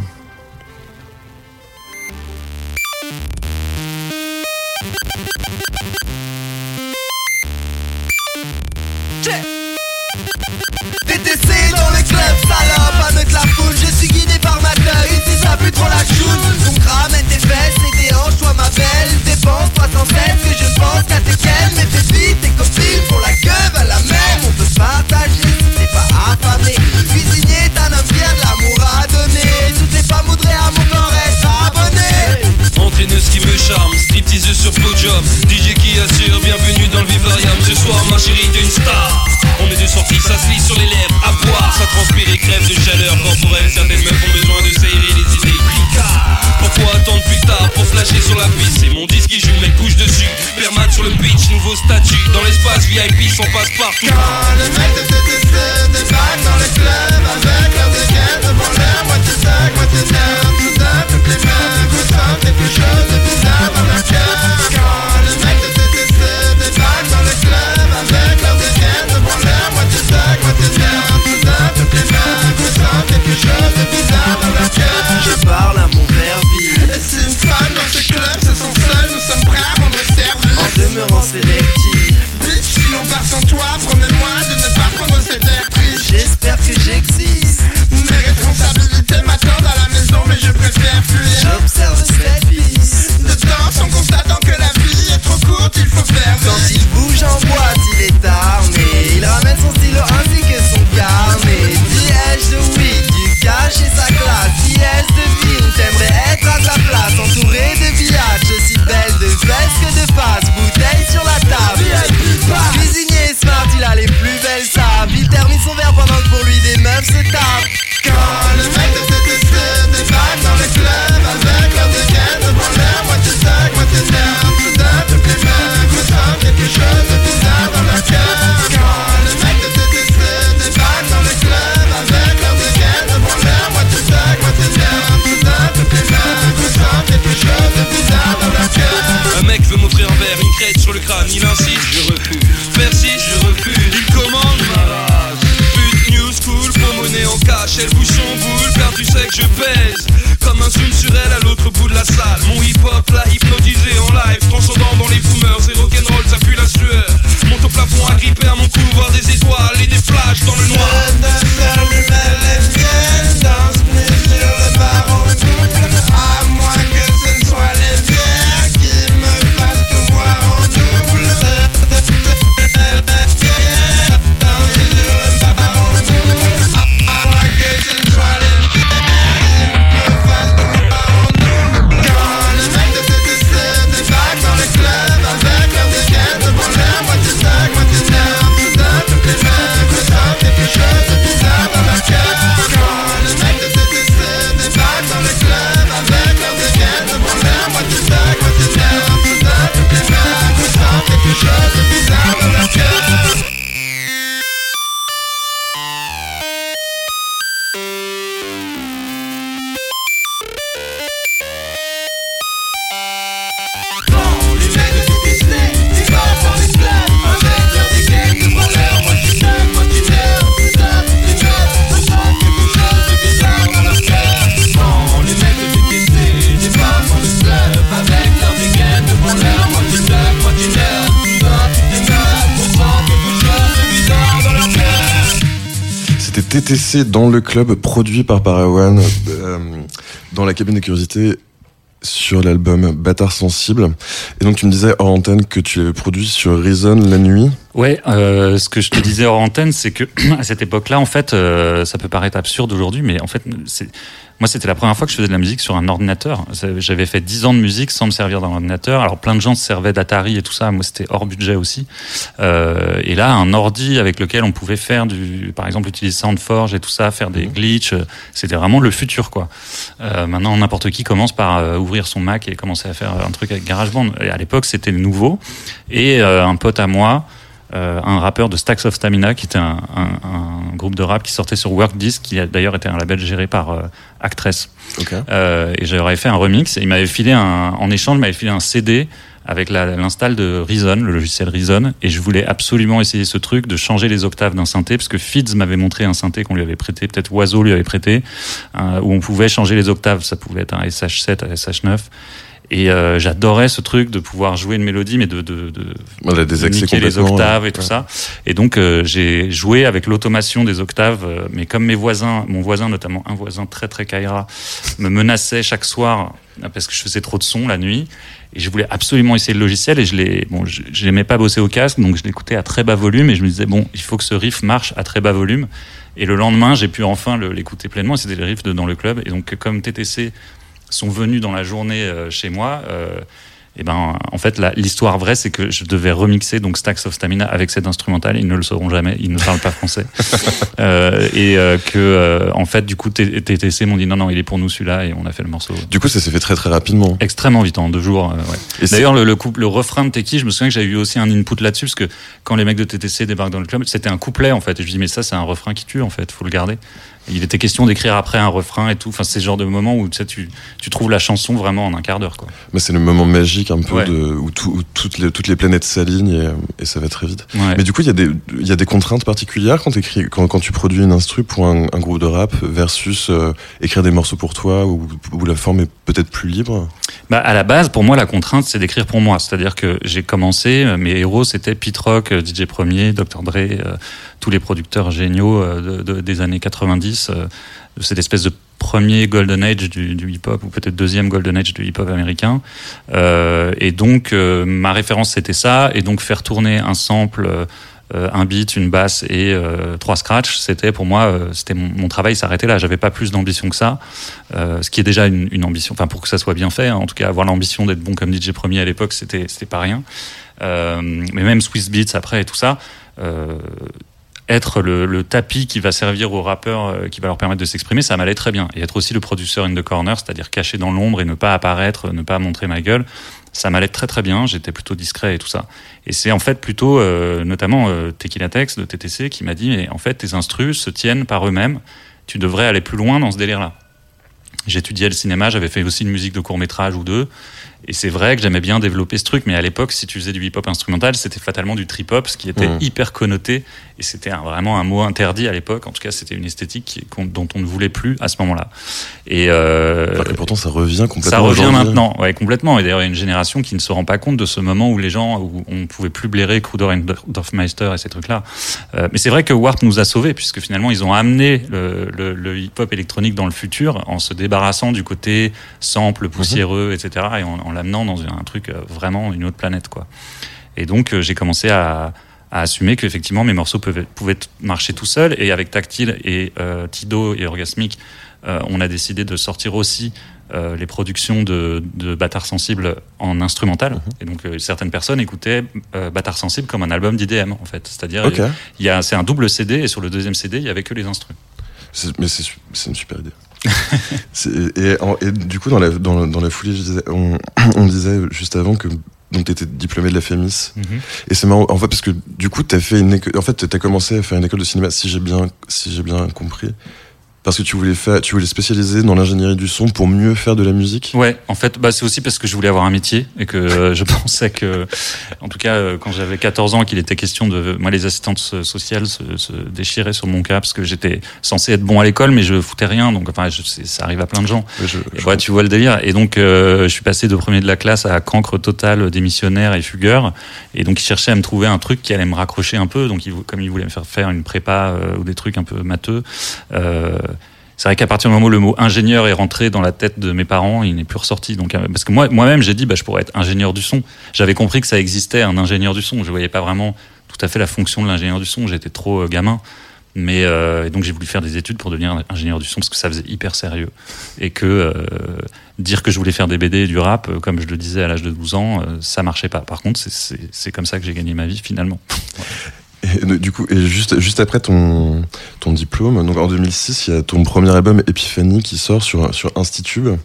Dans le club, produit par Parawan, euh, dans la cabine des curiosités sur l'album Bâtard Sensible. Et donc tu me disais hors antenne que tu l'avais produit sur Reason la nuit. Ouais, euh, ce que je te disais hors antenne, c'est que à cette époque-là, en fait, euh, ça peut paraître absurde aujourd'hui, mais en fait, c'est moi, c'était la première fois que je faisais de la musique sur un ordinateur. J'avais fait 10 ans de musique sans me servir d'un ordinateur. Alors, plein de gens se servaient d'Atari et tout ça. Moi, c'était hors budget aussi. Euh, et là, un ordi avec lequel on pouvait faire du, par exemple, utiliser SoundForge et tout ça, faire des glitches. C'était vraiment le futur, quoi. Euh, maintenant, n'importe qui commence par euh, ouvrir son Mac et commencer à faire un truc avec GarageBand. Et à l'époque, c'était nouveau. Et euh, un pote à moi, euh, un rappeur de Stacks of Stamina, qui était un, un, un, groupe de rap qui sortait sur Work Disc, qui a d'ailleurs été un label géré par euh, Actress. Euh, et j'aurais fait un remix. Et il m'avait filé un, en échange, il m'avait filé un CD avec l'install de Reason, le logiciel Reason. Et je voulais absolument essayer ce truc de changer les octaves d'un synthé, parce que Fids m'avait montré un synthé qu'on lui avait prêté, peut-être Oiseau lui avait prêté, euh, où on pouvait changer les octaves. Ça pouvait être un SH7, un SH9. Et euh, j'adorais ce truc de pouvoir jouer une mélodie, mais de, de, de, Voilà, des de niquer les octaves et tout ça. Et donc euh, j'ai joué avec l'automation des octaves, euh, mais comme mes voisins, mon voisin notamment, un voisin très très Kaira, me menaçait chaque soir euh, parce que je faisais trop de son la nuit. Et je voulais absolument essayer le logiciel et je l'ai, bon, n'aimais pas bosser au casque, donc je l'écoutais à très bas volume et je me disais bon, il faut que ce riff marche à très bas volume. Et le lendemain, j'ai pu enfin l'écouter pleinement. et C'était le riff de dans le club. Et donc comme TTC sont venus dans la journée euh, chez moi. Euh, et ben, en fait, l'histoire vraie, c'est que je devais remixer donc Stacks of Stamina avec cet instrumental. Ils ne le sauront jamais. Ils ne parlent pas français. euh, et euh, que, euh, en fait, du coup, TTC m'ont dit non, non, il est pour nous celui-là, et on a fait le morceau Du coup, ça s'est fait très très rapidement. extrêmement vite en deux jours. ouais. D'ailleurs, le, le, couple, le refrain de Teki, je me souviens que j'avais eu aussi un input là-dessus, parce que quand les mecs de TTC débarquent dans le club, c'était un couplet en fait. Et je dis mais ça, c'est un refrain qui tue en fait, faut le garder. Il était question d'écrire après un refrain et tout. Enfin, c'est ce genre de moment où tu, sais, tu, tu trouves la chanson vraiment en un quart d'heure. quoi. Mais c'est le moment magique un peu Ouais. de, où, tout- où toutes, les, toutes les planètes s'alignent et, et ça va très vite. Ouais. Mais du coup, il y, a des- il y a des contraintes particulières quand, t'écris- quand, quand tu produis une instru pour un, un groupe de rap versus euh, écrire des morceaux pour toi où, où la forme est peut-être plus libre? Bah, à la base, pour moi, la contrainte, c'est d'écrire pour moi. C'est-à-dire que j'ai commencé, euh, mes héros, c'était Pete Rock, euh, DJ Premier, Dr. Dre, euh, tous les producteurs géniaux euh, de, de- des années 90, euh, cette espèce de premier golden age du, hip-hop, ou peut-être deuxième golden age du hip-hop américain. Euh, et donc, ma référence, c'était ça. Et donc, faire tourner un sample... un beat, une basse et trois scratchs, c'était pour moi, c'était mon, travail s'arrêtait là. J'avais pas plus d'ambition que ça, ce qui est déjà une, ambition. Enfin, pour que ça soit bien fait, hein, en tout cas, avoir l'ambition d'être bon comme DJ premier à l'époque, c'était c'était pas rien. Mais même Swiss Beats après et tout ça. Être le, le tapis qui va servir aux rappeurs, euh, qui va leur permettre de s'exprimer, ça m'allait très bien. Et être aussi le producteur in the corner, c'est-à-dire caché dans l'ombre et ne pas apparaître, ne pas montrer ma gueule, ça m'allait très très bien. J'étais plutôt discret et tout ça. Et c'est en fait plutôt, euh, notamment euh, Tequila Tex de TTC qui m'a dit, mais en fait tes instrus se tiennent par eux-mêmes. Tu devrais aller plus loin dans ce délire-là. J'étudiais le cinéma, j'avais fait aussi une musique de court métrage ou deux. Et c'est vrai que j'aimais bien développer ce truc, mais à l'époque, si tu faisais du hip-hop instrumental, c'était fatalement du trip-hop, ce qui était Mhm. hyper connoté. Et c'était vraiment un mot interdit à l'époque. En tout cas, c'était une esthétique dont on ne voulait plus à ce moment-là. Et euh, pourtant, ça revient complètement. ça revient maintenant, ouais, complètement. Et d'ailleurs, il y a une génération qui ne se rend pas compte de ce moment où les gens, où on ne pouvait plus blairer Kruder et Dorfmeister et ces trucs-là. Euh, mais c'est vrai que Warp nous a sauvés, puisque finalement, ils ont amené le, le- le hip-hop électronique dans le futur en se débarrassant du côté sample, poussiéreux, etc. et en, en l'amenant dans un truc euh, vraiment une autre planète, quoi. Et donc, euh, j'ai commencé à, à assumer qu'effectivement, mes morceaux pouvaient, pouvaient marcher tout seuls. Et avec Tactile et euh, Tido et Orgasmic, euh, on a décidé de sortir aussi euh, les productions de, de Bâtard Sensible en instrumental. Et donc, euh, certaines personnes écoutaient euh, Bâtard Sensible comme un album d'IDM, en fait. C'est-à-dire, Ok. il y a, c'est un double CD, et sur le deuxième CD, il y avait que les instruments. Mais c'est une super idée. Et, en- et du coup, dans la, dans, dans la foulée, je disais, on, on disait juste avant que donc t'étais diplômé de la FEMIS. Et c'est marrant, en fait, parce que du coup, t'as fait une école, en fait, t'as commencé à faire une école de cinéma, si j'ai bien, si j'ai bien compris. Parce que tu voulais faire, tu voulais spécialiser dans l'ingénierie du son pour mieux faire de la musique? Ouais, en fait, bah, c'est aussi parce que je voulais avoir un métier et que euh, je pensais que, en tout cas, euh, quand j'avais 14 ans, qu'il était question de, moi, les assistantes so- sociales se, se déchiraient sur mon cas parce que j'étais censé être bon à l'école, mais je foutais rien. Donc, enfin, je, ça arrive à plein de gens. Ouais, je- Et je ouais, tu vois le délire. Et donc, euh, je suis passé de premier de la classe à cancre total, démissionnaire et fugueur. Et donc, ils cherchaient à me trouver un truc qui allait me raccrocher un peu. Donc, ils comme ils voulaient me faire faire une prépa ou des trucs un peu matheux. C'est vrai qu'à partir du moment où le mot ingénieur est rentré dans la tête de mes parents, il n'est plus ressorti. Donc, euh, parce que moi, moi-même, j'ai dit, bah, je pourrais être ingénieur du son. J'avais compris que ça existait un ingénieur du son. Je voyais pas vraiment tout à fait la fonction de l'ingénieur du son. J'étais trop euh, gamin. Mais euh, donc j'ai voulu faire des études pour devenir ingénieur du son parce que ça faisait hyper sérieux et que dire que je voulais faire des BD et du rap, comme je le disais à l'âge de 12 ans, ça marchait pas. Par contre, c'est comme ça que j'ai gagné ma vie finalement. Et du coup, et juste, juste après ton, ton diplôme, donc en 2006, il y a ton premier album Epiphany qui sort sur, sur Institube.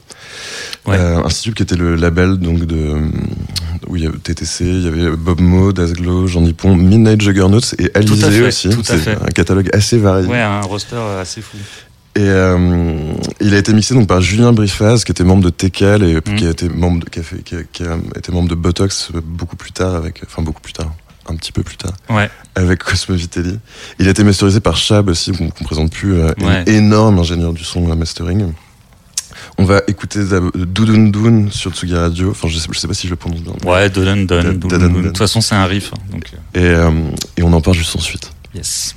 Ouais. Euh, Institube qui était le label donc de, où il y avait TTC, il y avait Bob Mo, Dasglow, Jean Dupont, Midnight Juggernauts et Alizé aussi. C'est un catalogue assez varié. Ouais, un roster assez fou. Et euh, il a été mixé donc par Julien Briffaz, qui était membre de Tecal et Mhm. qui a été membre de, qui a, fait- qui a- qui a été membre de Botox beaucoup plus tard avec, enfin beaucoup plus tard, un petit peu plus tard, Ouais. avec Cosmo Vitelli. Il a été masterisé par Chab aussi, qu'on qu'on présente plus, euh, Ouais. un énorme ingénieur du son à mastering. On va écouter Doudoun Doun sur Tsugi Radio. Enfin, je sais, je sais pas si je le prononce bien. Ouais, Dun Dun. Dun, Dun, dun, Dun. dun. De toute façon, c'est un riff. hein, Donc, euh, Et, euh, et on en parle juste ensuite. yes.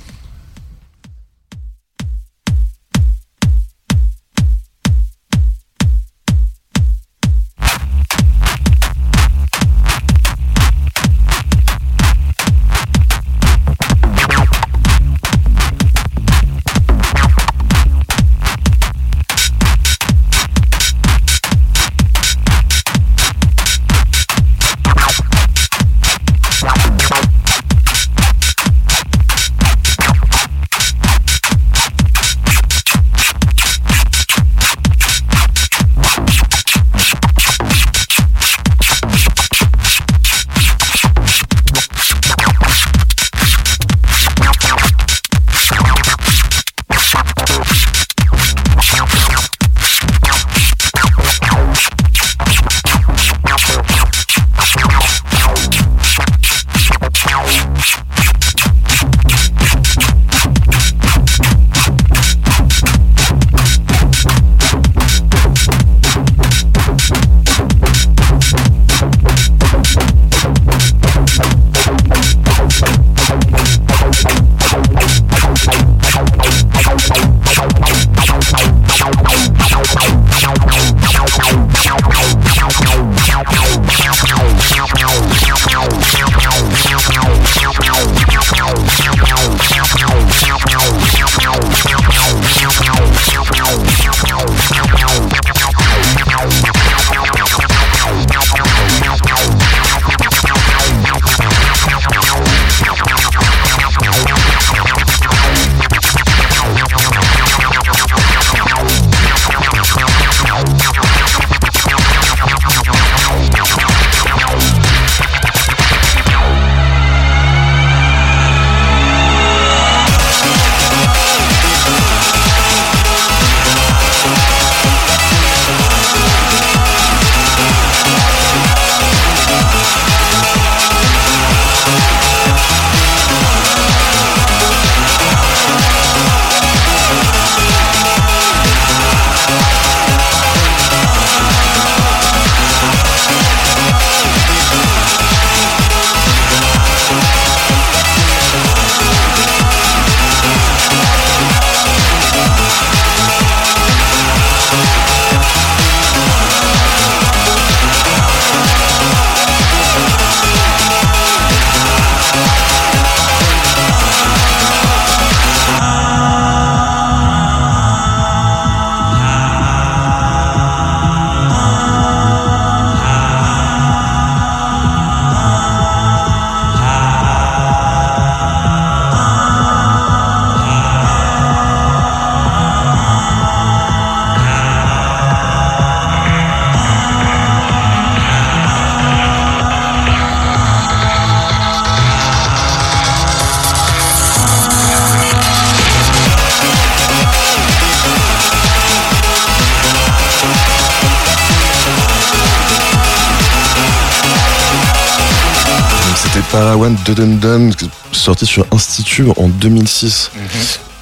Sorti sur Institut en 2006.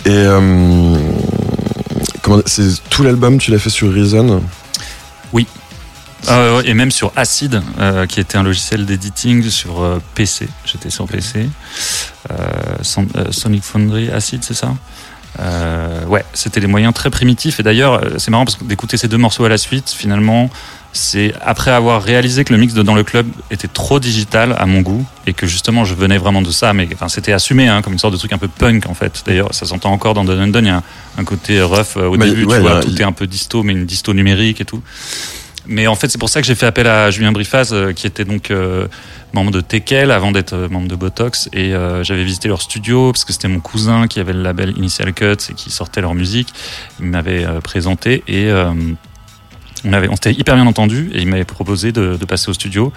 Et euh, comment c'est tout l'album tu l'as fait sur Reason? Euh, et même sur Acid, euh, qui était un logiciel d'editing sur euh, PC. J'étais sur PC. Son- euh, Sonic Foundry, Acid, c'est ça? Ouais, c'était des moyens très primitifs. Et d'ailleurs, c'est marrant parce que d'écouter ces deux morceaux à la suite, finalement, c'est après avoir réalisé que le mix de Dans le Club était trop digital à mon goût et que justement je venais vraiment de ça, mais enfin, c'était assumé hein, comme une sorte de truc un peu punk en fait. D'ailleurs, ça s'entend encore dans Dun Dun il y a un, un côté rough euh, au Mais début, ouais, tu vois, tout est un peu disto, mais une disto numérique et tout. Mais en fait, c'est pour ça que j'ai fait appel à Julien Brifaz, euh, qui était donc euh, membre de Tekel avant d'être euh, membre de Botox. Et j'avais visité leur studio parce que c'était mon cousin qui avait le label Initial Cuts et qui sortait leur musique. Il m'avait présenté et on avait, on s'était hyper bien entendu et il m'avait proposé de, de passer au studio.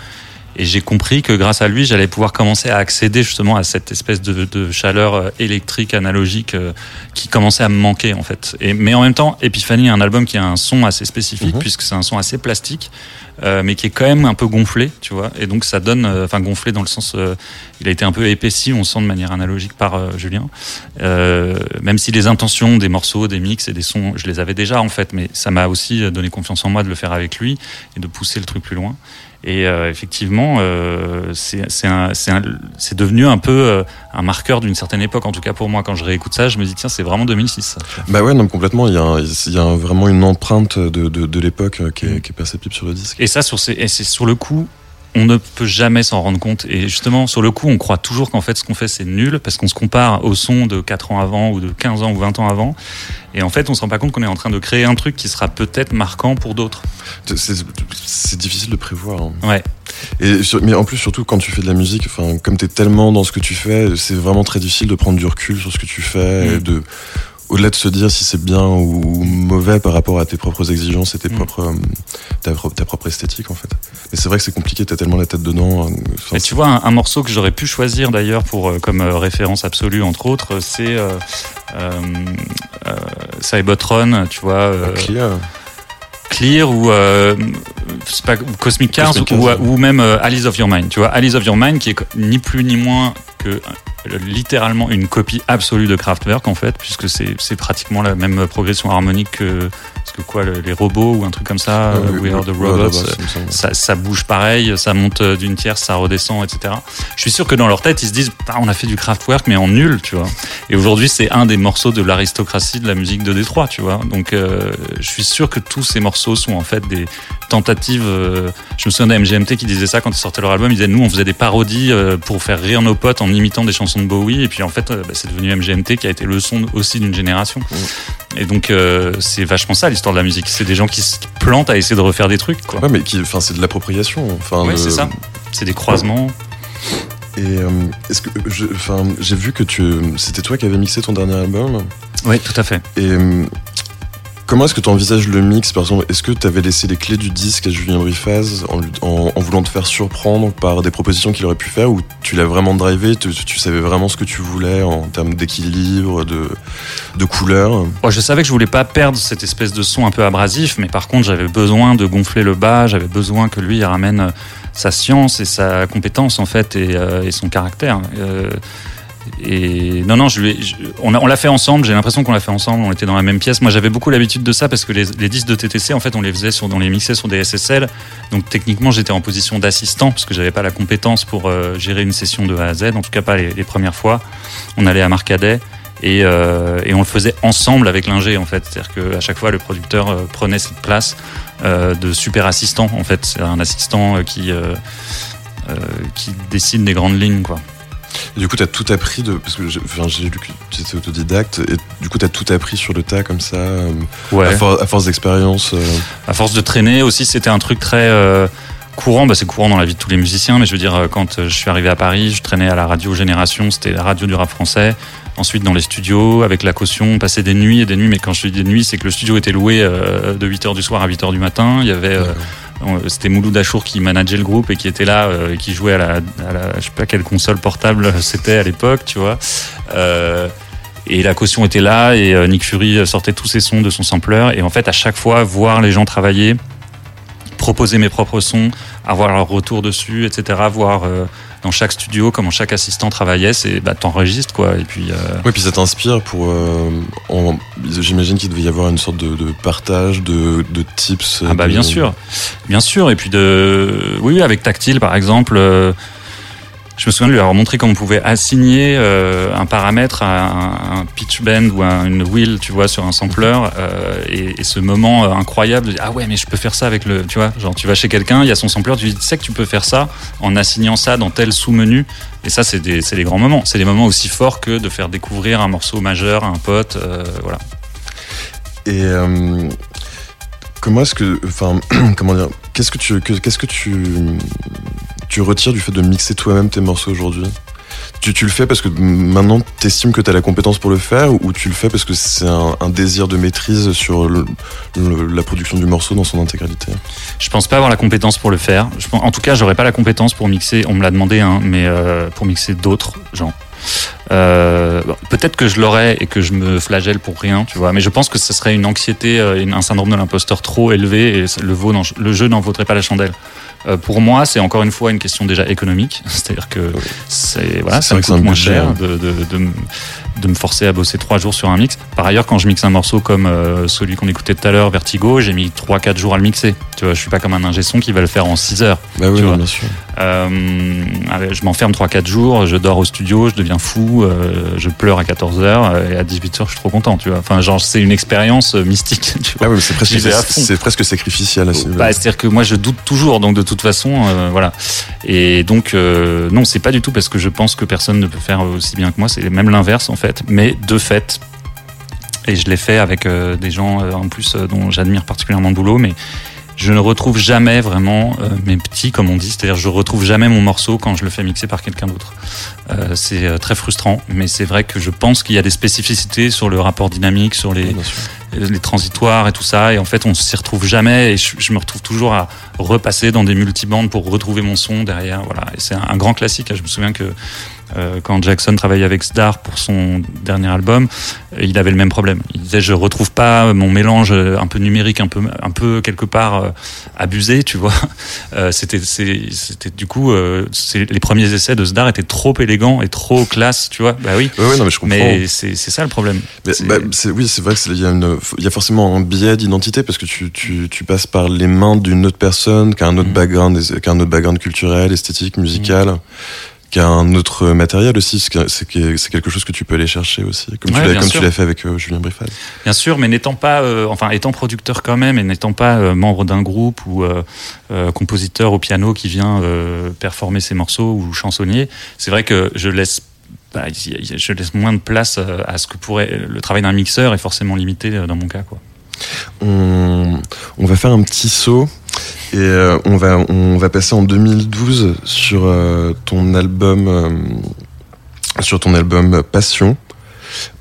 Et j'ai compris que grâce à lui, j'allais pouvoir commencer à accéder justement à cette espèce de, de chaleur euh, électrique, analogique, euh, qui commençait à me manquer en fait. Et, mais en même temps, Epiphany est un album qui a un son assez spécifique, Mhm. puisque c'est un son assez plastique, euh, mais qui est quand même un peu gonflé, tu vois. Et donc ça donne, euh, enfin gonflé dans le sens, il a été un peu épaissi, on sent de manière analogique par Julien. Même si les intentions des morceaux, des mix et des sons, je les avais déjà en fait, mais ça m'a aussi donné confiance en moi de le faire avec lui et de pousser le truc plus loin. Et euh, effectivement, euh, c'est devenu un peu euh, un marqueur d'une certaine époque. En tout cas pour moi, quand je réécoute ça, je me dis tiens, c'est vraiment 2006. Ça. Bah ouais, non, complètement. Il y a, il y a vraiment une empreinte de, de, de l'époque euh, qui est, qui est perceptible sur le disque. Et ça, sur ces, et c'est sur le coup, on ne peut jamais s'en rendre compte. Et justement, sur le coup, on croit toujours qu'en fait, ce qu'on fait, c'est nul parce qu'on se compare au son de 4 ans avant ou de 15 ans ou 20 ans avant. Et en fait, on se rend pas compte qu'on est en train de créer un truc qui sera peut-être marquant pour d'autres. C'est difficile de prévoir. hein. Ouais. Et sur- mais en plus, surtout quand tu fais de la musique, enfin, comme t'es tellement dans ce que tu fais, c'est vraiment très difficile de prendre du recul sur ce que tu fais, Mm. et de, au-delà de se dire si c'est bien ou mauvais par rapport à tes propres exigences et tes Mm. propres, euh, ta, pro- ta propre esthétique, en fait. Mais c'est vrai que c'est compliqué, t'as tellement la tête dedans. euh, enfin, Et tu vois, un, un morceau que j'aurais pu choisir d'ailleurs pour euh, comme euh, référence absolue entre autres, c'est euh, Cybotron, tu vois, c'est clear. Ou euh, pas, Cosmic Cars, Cosmic ou, Cars, ouais. ou même euh, Alice of Your Mind. Tu vois, Alice of Your Mind qui est ni plus ni moins que euh, littéralement une copie absolue de Kraftwerk en fait, puisque c'est pratiquement la même progression harmonique que parce que quoi le- les robots ou un truc comme ça, Euh, euh, We Are the Robots. ça, ça bouge pareil, ça monte euh, d'une tierce, ça redescend, etc. Je suis sûr que dans leur tête, ils se disent, Ah, on a fait du Kraftwerk, mais en nul, tu vois. Et aujourd'hui, c'est un des morceaux de l'aristocratie de la musique de Détroit, tu vois. Donc, euh, je suis sûr que tous ces morceaux sont en fait des tentatives. euh, je me souviens d'un MGMT qui disait ça quand ils sortaient leur album. Ils disaient, nous, on faisait des parodies euh, pour faire rire nos potes en imitant des chansons de Bowie. Et puis, en fait, bah, c'est devenu MGMT qui a été le son aussi d'une génération. Et donc, euh, c'est vachement ça l'histoire de la musique. C'est des gens qui se plantent à essayer de refaire des trucs, quoi. Ouais, mais qui, enfin, c'est de l'appropriation. Enfin, Ouais, c'est ça. C'est des croisements. Et euh, est-ce que, enfin, j'ai vu que tu, c'était toi qui avais mixé ton dernier album. Oui, tout à fait. Et euh, comment est-ce que tu envisages le mix Par exemple, est-ce que tu avais laissé les clés du disque à Julien Brifaz en, en, voulant te faire surprendre par des propositions qu'il aurait pu faire ou tu l'as vraiment drivé tu, savais vraiment ce que tu voulais en termes d'équilibre, de, de couleur? Bon, je savais que je voulais pas perdre cette espèce de son un peu abrasif, mais par contre, j'avais besoin de gonfler le bas, j'avais besoin que lui ramène euh, sa science et sa compétence en fait et, euh, son caractère. Euh, non, non, on l'a fait ensemble. J'ai l'impression qu'on l'a fait ensemble. On était dans la même pièce. Moi, j'avais beaucoup l'habitude de ça parce que les, disques de TTC, en fait, on les faisait sur, on les mixait sur des SSL. Donc techniquement, j'étais en position d'assistant parce que j'avais pas la compétence pour euh, gérer une session de A à Z. En tout cas, pas les, premières fois. On allait à Marcadet et, euh, et on le faisait ensemble avec l'ingé en fait. C'est-à-dire qu'à chaque fois, le producteur euh, prenait cette place de super assistant. En fait, c'est un assistant qui qui décide des grandes lignes, quoi. Et du coup, tu as tout appris de. Parce que j'ai enfin, lu que tu étais autodidacte et du coup, tu as tout appris sur le tas comme ça, euh, Ouais. à, for- à force d'expérience. euh, À force de traîner aussi, c'était un truc très euh, courant. Bah, c'est courant dans la vie de tous les musiciens, mais je veux dire, euh, quand je suis arrivé à Paris, je traînais à la radio Génération, c'était la radio du rap français. Ensuite, dans les studios, avec la caution, on passait des nuits et des nuits. Mais quand je dis des nuits, c'est que le studio était loué euh, de 8h du soir à 8h du matin. Il y avait, c'était Mouloud Achour qui manageait le groupe et qui était là, euh, et qui jouait à la, je sais pas quelle console portable c'était à l'époque, tu vois. Euh, et la caution était là et euh, Nick Fury sortait tous ses sons de son sampler. Et en fait, à chaque fois, voir les gens travailler, proposer mes propres sons, avoir leur retour dessus, etc., voir euh, dans chaque studio, comment chaque assistant travaillait, c'est bah, t'enregistres quoi. Et puis. euh, Ouais, puis ça t'inspire pour. euh, en- J'imagine qu'il devait y avoir une sorte de, de partage, de, de tips. Ah bah de- bien sûr, bien sûr. Et puis de, oui, oui, avec Tactile par exemple, euh, je me souviens de lui avoir montré comment on pouvait assigner euh, un paramètre à un, pitch bend ou à une wheel, tu vois, sur un sampler. euh, et, ce moment euh, incroyable de dire, ah ouais, mais je peux faire ça avec le, tu vois, genre tu vas chez quelqu'un, il y a son sampler, tu dis, tu sais que tu peux faire ça en assignant ça dans tel sous-menu. Et ça, c'est des, des grands moments. C'est des moments aussi forts que de faire découvrir un morceau majeur à un pote, voilà. Et comment est-ce que, enfin, comment dire, qu'est-ce que tu, que- qu'est-ce que tu, tu retires du fait de mixer toi-même tes morceaux aujourd'hui tu, le fais parce que maintenant t'estimes que t'as la compétence pour le faire ou tu le fais parce que c'est un, désir de maîtrise sur la production du morceau dans son intégralité? Je pense pas avoir la compétence pour le faire. En tout cas, j'aurais pas la compétence pour mixer. On me l'a demandé, hein, mais euh, pour mixer d'autres gens. Euh, Peut-être que je l'aurais et que je me flagelle pour rien, tu vois. Mais je pense que ce serait une anxiété, euh, un syndrome de l'imposteur trop élevé et le jeu n'en vaudrait pas la chandelle. Euh, pour moi, c'est encore une fois une question déjà économique, c'est-à-dire que c'est voilà, ça me coûte moins cher hein. de, de, de, me- de me forcer à bosser trois jours sur un mix. Par ailleurs, quand je mixe un morceau comme euh, celui qu'on écoutait tout à l'heure, Vertigo, j'ai mis 3-4 jours à le mixer. Tu vois, je suis pas comme un ingé son qui va le faire en 6 heures. Bah oui, Tu non, vois. bien sûr. Euh, je m'enferme 3-4 jours, je dors au studio, je deviens fou, euh, je pleure à 14 heures euh, et à 18 heures, je suis trop content. Tu vois, enfin, genre, c'est une expérience mystique. Tu vois. Ah oui, c'est presque, c'est presque sacrificiel. Bah, C'est-à-dire que moi je doute toujours, donc de toute façon, voilà. Et donc non, c'est pas du tout parce que je pense que personne ne peut faire aussi bien que moi, c'est même l'inverse en fait. Mais de fait, et je l'ai fait avec euh, des gens euh, en plus euh, dont j'admire particulièrement le boulot, mais je ne retrouve jamais vraiment euh, mes petits, comme on dit, c'est-à-dire je retrouve jamais mon morceau quand je le fais mixer par quelqu'un d'autre. Euh, c'est euh, très frustrant, mais c'est vrai que je pense qu'il y a des spécificités sur le rapport dynamique, sur les, sûr. les transitoires et tout ça. Et en fait, on s'y retrouve jamais. Et je, je me retrouve toujours à repasser dans des multibandes pour retrouver mon son derrière. Voilà. Et c'est un, un grand classique. Je me souviens que euh, quand Jackson travaillait avec Star pour son dernier album, euh, il avait le même problème. Il disait je retrouve pas mon mélange euh, un peu numérique, un peu, un peu quelque part euh, abusé, tu vois. Euh, c'était, du coup, euh, les premiers essais de Star étaient trop élégants et trop classe, tu vois. Bah oui. Ouais, ouais, non, mais je comprends. Mais c'est, ça le problème. Mais, bah, oui, c'est vrai qu'il y, a une- il y a forcément un biais d'identité parce que tu, tu, tu passes par les mains d'une autre personne qui a un autre Mhm. background, qui a un autre background culturel, esthétique, musical, qui a un autre matériel aussi. C'est que- C'est que- c'est quelque chose que tu peux aller chercher aussi, comme Ouais, tu l'as fait avec euh, Julien Briffaz. Bien sûr, mais n'étant pas, euh, enfin étant producteur quand même, et n'étant pas euh, membre d'un groupe ou compositeur au piano qui vient performer ses morceaux ou chansonnier, c'est vrai que je laisse, bah, je laisse moins de place à ce que pourrait le travail d'un mixeur est forcément limité dans mon cas, quoi. On, on va faire un petit saut et euh, on, va, on va passer en 2012 sur euh, ton album euh, sur ton album Passion.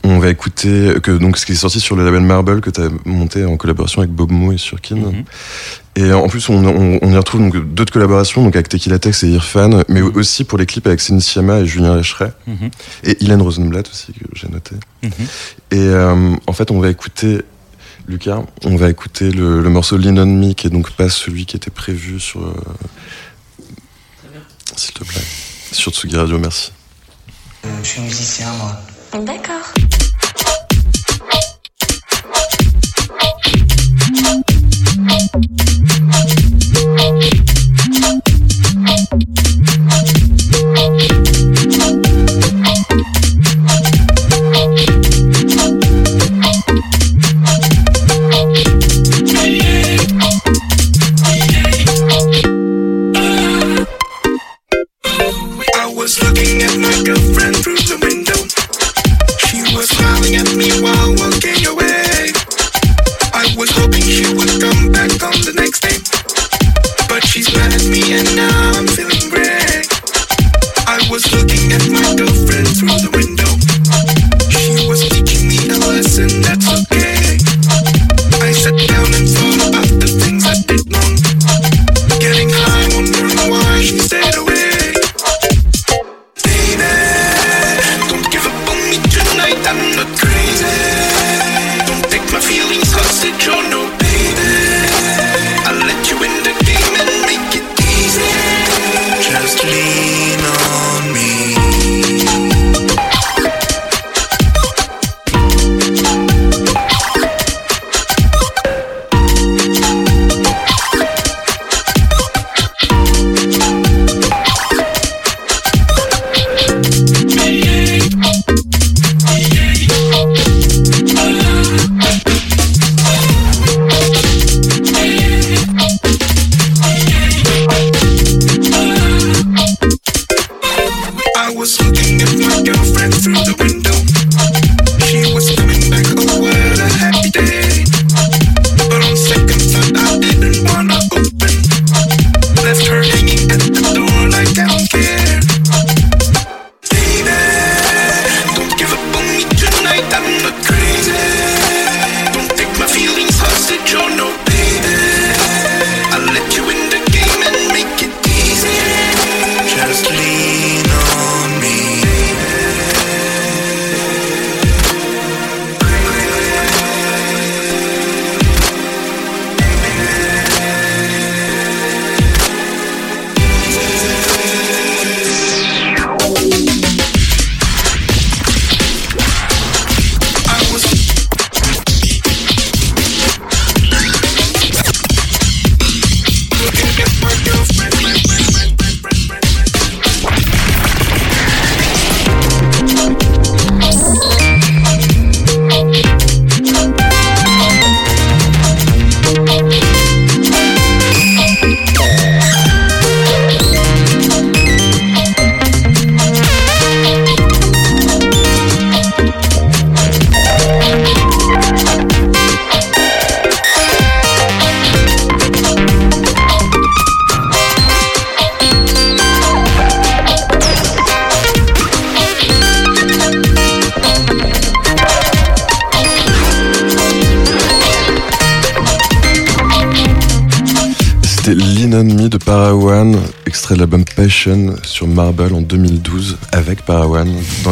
On va écouter que donc ce qui est sorti sur le label Marble que tu as monté en collaboration avec Bob Mo et Surkin. Mhm. Et en plus, on, on- on y retrouve donc d'autres collaborations, donc avec Tequila Tex et Irfan, mais aussi pour les clips avec Céline Sciamma et Julien Lécheret, Mhm. et Hélène Rosenblatt aussi, que j'ai noté. Et en fait, on va écouter, Lucas, on va écouter le, le morceau Lean on Me, qui est donc pas celui qui était prévu sur. euh, S'il te plaît. Sur Tsugi Radio, merci. Je suis musicien, moi. D'accord.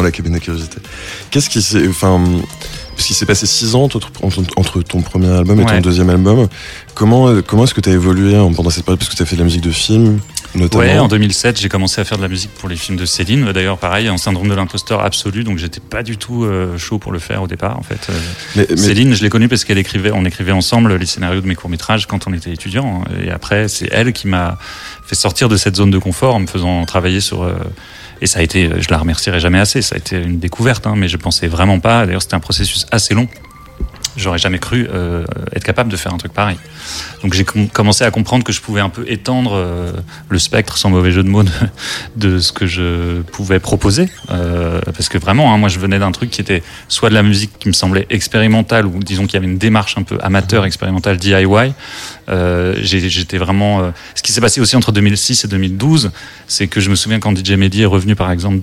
La cabine de curiosité. Qu'est-ce qui s'est, enfin, parce qu'il s'est passé six ans entre, ton premier album et ton deuxième album. Comment, comment est-ce que tu as évolué hein, pendant cette période? Parce que tu as fait de la musique de film, notamment. Ouais, en 2007, j'ai commencé à faire de la musique pour les films de Céline. D'ailleurs, pareil, en syndrome de l'imposteur absolu, donc j'étais pas du tout euh, chaud pour le faire au départ. En fait, Euh, mais, mais- Céline, je l'ai connue parce qu'elle écrivait, on écrivait ensemble les scénarios de mes courts métrages quand on était étudiants. Et après, c'est elle qui m'a fait sortir de cette zone de confort en me faisant travailler sur. Et ça a été, je la remercierai jamais assez. Ça a été une découverte, hein, mais je pensais vraiment pas. D'ailleurs, c'était un processus assez long. J'aurais jamais cru euh, être capable de faire un truc pareil. Donc j'ai com- commencé à comprendre que je pouvais un peu étendre euh, le spectre, sans mauvais jeu de mots, de, ce que je pouvais proposer. Euh, parce que vraiment, hein, moi je venais d'un truc qui était soit de la musique qui me semblait expérimentale, ou disons qu'il y avait une démarche un peu amateur, expérimentale, DIY. J'étais vraiment... Ce qui s'est passé aussi entre 2006 et 2012, c'est que je me souviens quand DJ Mehdi est revenu par exemple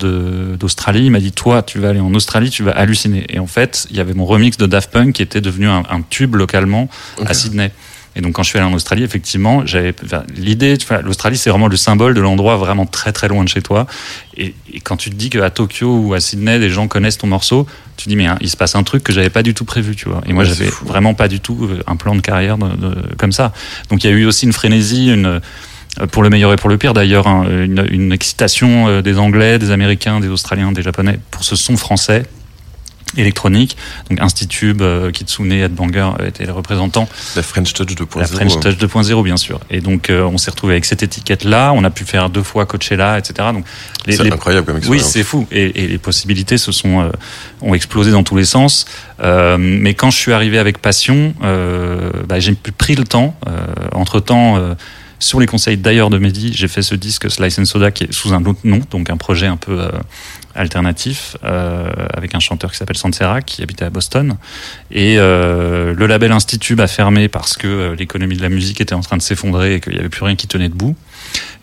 d'Australie, il m'a dit, toi tu vas aller en Australie, tu vas halluciner. Et en fait, il y avait mon remix de Daft Punk qui était devenu un, un tube localement à Sydney. Et donc quand je suis allé en Australie, effectivement, j'avais enfin, l'idée. enfin, L'Australie, c'est vraiment le symbole de l'endroit vraiment très très loin de chez toi. Et, et quand tu te dis qu'à Tokyo ou à Sydney, des gens connaissent ton morceau, tu te dis mais hein, il se passe un truc que j'avais pas du tout prévu, tu vois. Et moi, Ouais, j'avais vraiment pas du tout euh, un plan de carrière de- de- comme ça. Donc il y a eu aussi une frénésie, une euh, pour le meilleur et pour le pire d'ailleurs, hein, une, une excitation euh, des Anglais, des Américains, des Australiens, des Japonais pour ce son français électronique. Donc Institube, euh, Kitsune, Headbanger euh, étaient les représentants. la French Touch 2.0. La French Touch 2.0 bien sûr. Et donc euh, on s'est retrouvé avec cette étiquette là. On a pu faire deux fois Coachella, etc. Donc C'est les- incroyable comme oui, expérience. c'est fou. Et, et les possibilités se sont euh, ont explosé dans tous les sens. Euh, mais quand je suis arrivé avec Passion, euh, bah, j'ai pris le temps. entre temps, sur les conseils d'ailleurs de Mehdi, j'ai fait ce disque Slice and Soda qui est sous un autre nom, donc un projet un peu euh, alternatif euh, avec un chanteur qui s'appelle Sansera qui habitait à Boston. Et euh, le label Institube a fermé parce que euh, l'économie de la musique était en train de s'effondrer et qu'il n'y avait plus rien qui tenait debout.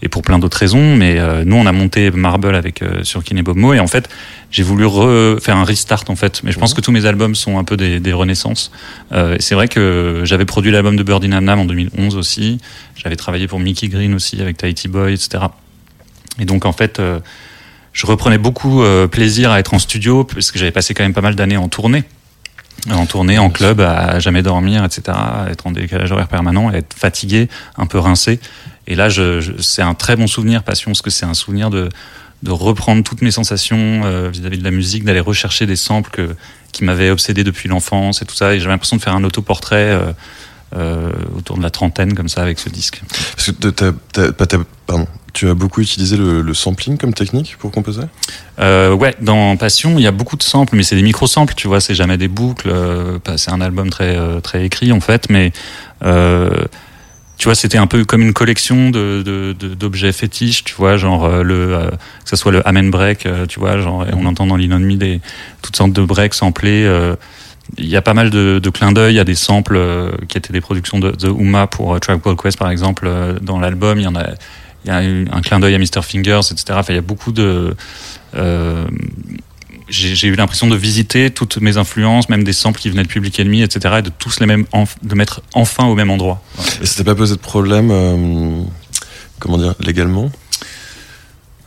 Et pour plein d'autres raisons, mais euh, nous on a monté Marble avec euh, Surkin et Bob Mo et en fait j'ai voulu re- faire un restart en fait. Mais je pense que tous mes albums sont un peu des, des renaissances. Euh, et c'est vrai que j'avais produit l'album de Birdie Nam Nam en 2011 aussi. J'avais travaillé pour Mickey Green aussi avec Tahiti Boy, etc. Et donc en fait, euh, je reprenais beaucoup euh, plaisir à être en studio parce que j'avais passé quand même pas mal d'années en tournée. En tournée, en club, à jamais dormir, etc. Être en décalage horaire permanent, être fatigué, un peu rincé. Et là, je, je- c'est un très bon souvenir, Passion, parce que c'est un souvenir de, de reprendre toutes mes sensations euh, vis-à-vis de la musique, d'aller rechercher des samples que, qui m'avaient obsédé depuis l'enfance et tout ça. Et j'avais l'impression de faire un autoportrait euh, euh, autour de la trentaine, comme ça, avec ce disque. Parce que pas t'as- pardon, tu as beaucoup utilisé le, le sampling comme technique pour composer? Euh, ouais, dans Passion, il y a beaucoup de samples, mais c'est des micro-samples, tu vois, c'est jamais des boucles. euh, pas- c'est un album très, euh, très écrit, en fait, mais tu vois, c'était un peu comme une collection de, d'objets fétiches, tu vois, genre le, euh, que ce soit le Amen Break, euh, tu vois, genre, on entend dans l'Inonmi des toutes sortes de breaks samplés. euh, il y a pas mal de, de clins d'œil, il y a des samples euh, qui étaient des productions de, de Uma pour euh, Tribe Called Quest par exemple euh, dans l'album. Il y en a, il y a eu un clin d'œil à Mr. Fingers, etc. Enfin, il y a beaucoup de. j'ai eu l'impression de visiter toutes mes influences, même des samples qui venaient de Public Enemy, etc. Et de tous les mêmes, de mettre enfin au même endroit. Et ça t'a pas posé de problème, euh, comment dire, légalement?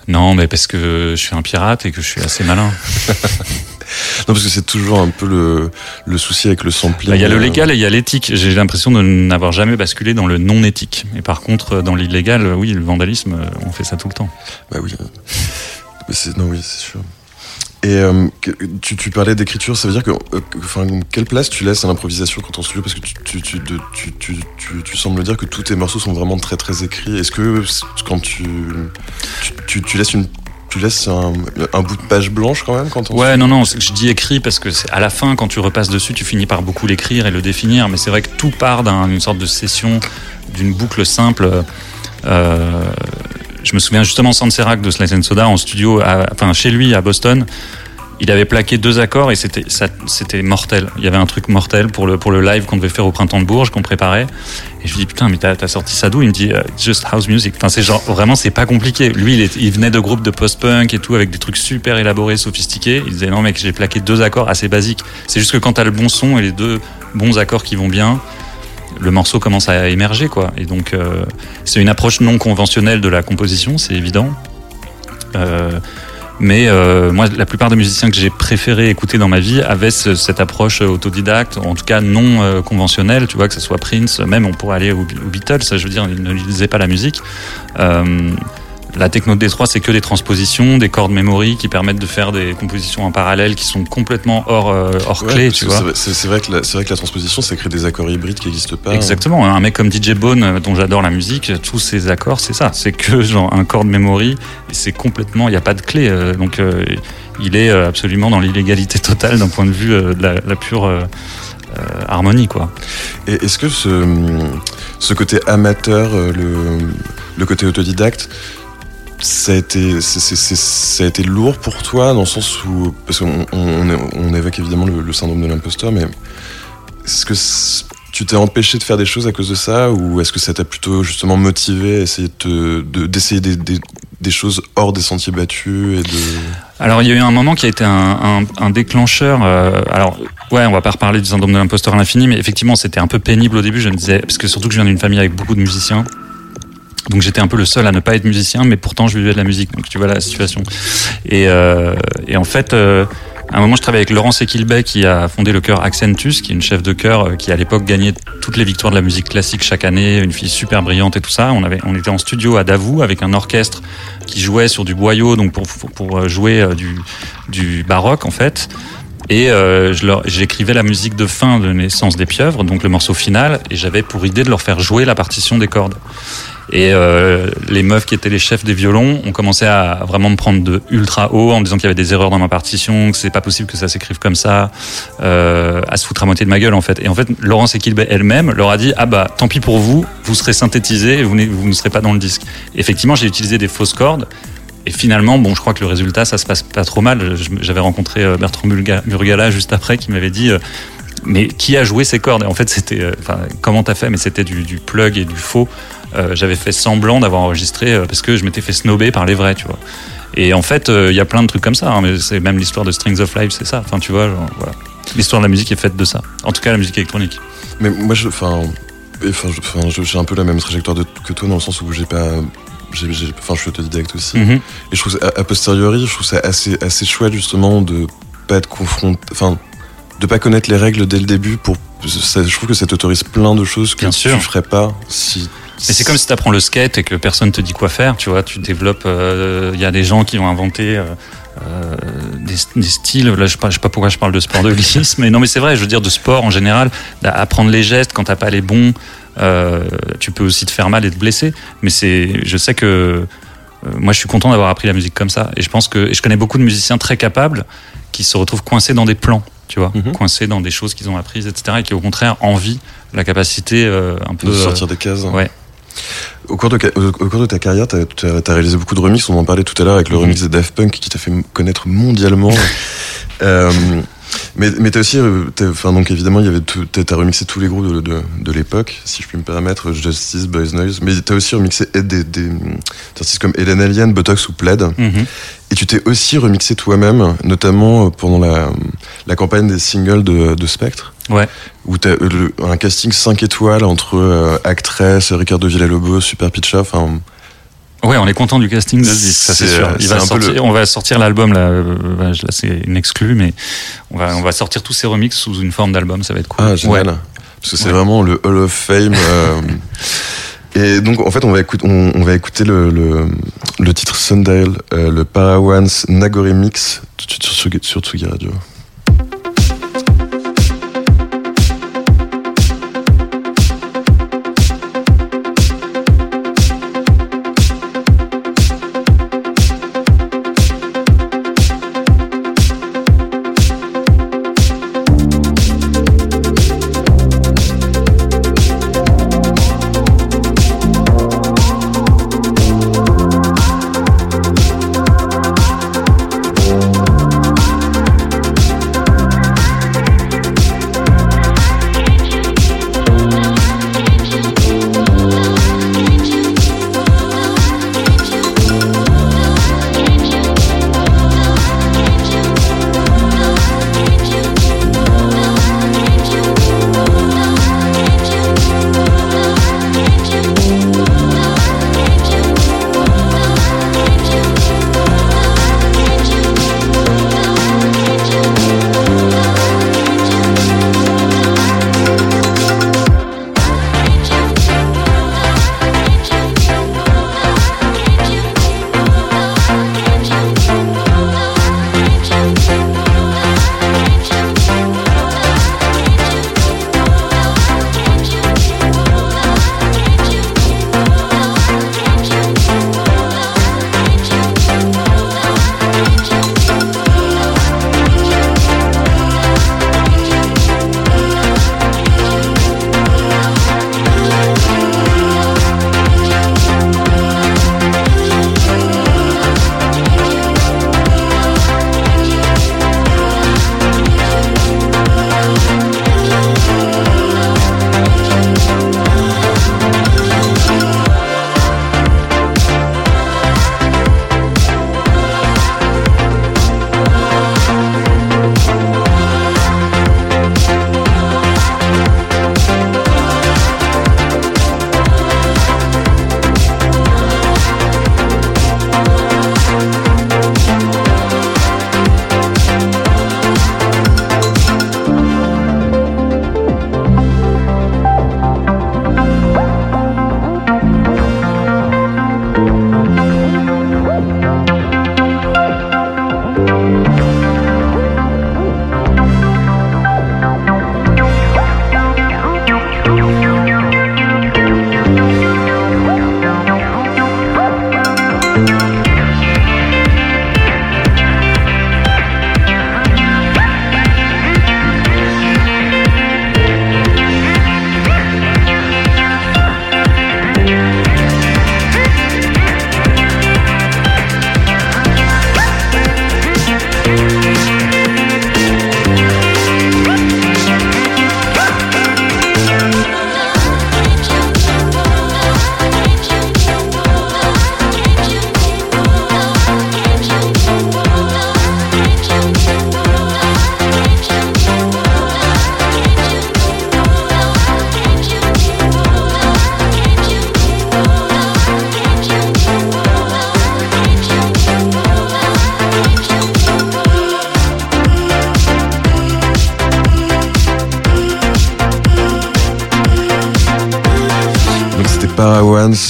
Non, mais parce que je suis un pirate et que je suis assez malin. Non, parce que c'est toujours un peu le, le souci avec le sampling. Bah, Il y a le euh, légal et il y a l'éthique. J'ai l'impression de n'avoir jamais basculé dans le non éthique. Et par contre, dans l'illégal, oui, le vandalisme, euh, on fait ça tout le temps. Bah oui. Non, oui, c'est sûr. Et euh, tu, tu parlais d'écriture, ça veut dire que, euh, enfin, quelle place tu laisses à l'improvisation quand on studio Parce que tu, tu, tu, sembles dire que tous tes morceaux sont vraiment très très écrits. Est-ce que quand tu, tu laisses une tu laisses un, un bout de page blanche quand même quand on Ouais, non, non, je dis écrit parce que à la fin, quand tu repasses dessus, tu finis par beaucoup l'écrire et le définir. Mais c'est vrai que tout part d'une sorte de session, d'une boucle simple. Euh, je me souviens justement Sanserac de Slice and Soda en studio, à- enfin chez lui à Boston. Il avait plaqué deux accords et c'était mortel. Il y avait un truc mortel pour le pour le live qu'on devait faire au printemps de Bourges qu'on préparait. Et je lui dis putain mais t'as as sorti ça d'où? Il me dit euh, just house music. Enfin c'est genre vraiment c'est pas compliqué. Lui il, est- il venait de groupes de post-punk et tout avec des trucs super élaborés, sophistiqués. Il disait non mec j'ai plaqué deux accords assez basiques. C'est juste que quand t'as le bon son et les deux bons accords qui vont bien, le morceau commence à émerger quoi. Et donc euh, c'est une approche non conventionnelle de la composition, c'est évident. Euh, mais euh, moi, la plupart des musiciens que j'ai préféré écouter dans ma vie avaient ce- cette approche autodidacte, en tout cas non euh, conventionnelle. Tu vois, que ce soit Prince, même on pourrait aller aux, aux Beatles. Ça, je veux dire, ils ne lisaient pas la musique. Euh, la techno de Détroit, c'est que des transpositions, des cordes memory qui permettent de faire des compositions en parallèle qui sont complètement hors, euh, hors Ouais, clé, tu vois. c'est vrai- que la- vrai que la transposition, ça crée des accords hybrides qui n'existent pas. Exactement, un mec comme DJ Bone, euh, dont j'adore la musique, tous ses accords, c'est ça, c'est que genre un chord memory, c'est complètement, il n'y a pas de clé, euh, donc euh, il est absolument dans l'illégalité totale d'un point de vue de la, la pure euh, harmonie, quoi. Et est-ce que ce, ce côté amateur, le, le côté autodidacte, ça a été, lourd pour toi dans le sens où, parce qu'on on, évoque évidemment le, syndrome de l'imposteur, mais est-ce que tu t'es empêché de faire des choses à cause de ça ou est-ce que ça t'a plutôt justement motivé à essayer de te- de- d'essayer des, choses hors des sentiers battus de... Alors il y a eu un moment qui a été un déclencheur. euh, alors ouais, on va pas reparler du syndrome de l'imposteur à l'infini, mais effectivement c'était un peu pénible au début. Je me disais parce que surtout que je viens d'une famille avec beaucoup de musiciens. Donc j'étais un peu le seul à ne pas être musicien, mais pourtant je vivais de la musique. Donc tu vois la situation. Et, euh, et en fait, euh, à un moment, je travaillais avec Laurence Equilbet qui a fondé le chœur Accentus, qui est une chef de chœur euh, qui à l'époque gagnait toutes les victoires de la musique classique chaque année, une fille super brillante et tout ça. On avait, on était en studio à Davout avec un orchestre qui jouait sur du boyau, donc pour pour, pour jouer euh, du du baroque en fait. Et euh, j'écrivais la musique de fin de Naissance des pieuvres, donc le morceau final, et j'avais pour idée de leur faire jouer la partition des cordes. Et euh, les meufs qui étaient les chefs des violons ont commencé à vraiment me prendre de ultra haut en me disant qu'il y avait des erreurs dans ma partition, que c'est pas possible que ça s'écrive comme ça, euh, à se foutre à moitié de ma gueule en fait. Et en fait, Laurence Equilbet elle-même leur a dit ah bah tant pis pour vous, vous serez synthétisé et vous, vous ne serez pas dans le disque. Effectivement, j'ai utilisé des fausses cordes. Et finalement, bon, je crois que le résultat, ça se passe pas trop mal. J'avais rencontré euh, Bertrand Murga- Murgala juste après qui m'avait dit, euh, mais qui a joué ces cordes? Et en fait, c'était, euh, comment t'as fait? Mais c'était du, plug et du faux. J'avais fait semblant d'avoir enregistré parce que je m'étais fait snober par les vrais, tu vois. Et en fait, il y a plein de trucs comme ça. hein, mais c'est même l'histoire de Strings of Life, c'est ça. Enfin, tu vois. L'histoire de la musique est faite de ça. En tout cas, la musique électronique. Mais moi, je, enfin, enfin, j'ai un peu la même trajectoire que toi dans le sens où j'ai pas, enfin, je suis autodidacte aussi. Mhm. Et je trouve, ça- a, a posteriori, je trouve ça assez, assez chouette justement de pas être confronté, enfin, de pas connaître les règles dès le début pour, ça- je trouve que ça t'autorise plein de choses que Bien tu ferais pas si. Mais c'est comme si tu apprends le skate et que personne te dit quoi faire, tu vois. Tu développes. Il y a des gens qui ont inventé euh, euh, des, des styles. Là, je je sais pas pourquoi je parle de sport de glisse, mais non, mais c'est vrai. Je veux dire de sport en général. Apprendre les gestes quand t'as pas les bons, euh, tu peux aussi te faire mal et te blesser. Mais c'est, je sais que euh, moi, je suis content d'avoir appris la musique comme ça. Et je pense que et je connais beaucoup de musiciens très capables qui se retrouvent coincés dans des plans, tu vois, Mhm. coincés dans des choses qu'ils ont apprises, etc. Et qui au contraire envient la capacité un peu de sortir des cases. ouais. Au cours de, ca- au, au cours de ta carrière, t'as as, réalisé beaucoup de remixes. On en parlait tout à l'heure avec le Mhm. remix de Daft Punk qui t'a fait connaître mondialement. euh, Mais, mais t'as aussi, euh, enfin donc évidemment, il y avait t'as, remixé tous les groupes de, de, de l'époque, si je puis me permettre, Justice, Boys Noise, mais t'as aussi remixé des, des, des artistes comme Eden Alien, Botox ou Plaid, Mhm. et tu t'es aussi remixé toi-même, notamment euh, pendant la, la campagne des singles de, de Spectre, Ouais. où euh, le- un casting 5 étoiles entre euh, Actress, Ricardo Villalobos, Super Pitcha, enfin Ouais, on est content du casting de ce disque, ça c'est sûr. euh, Il c'est va un peu sortir, le- On va sortir l'album là, euh, là c'est une exclue, mais on va, on va sortir tous ces remixes sous une forme d'album, ça va être cool. Ah, génial. Ouais. Parce que c'est Ouais. vraiment le Hall of Fame. euh, et donc, en fait, on va écouter, on, on va écouter le, le, le titre Sundial, euh, le Parawans Nagore Mix, tout de suite sur, sur Tsugi Radio.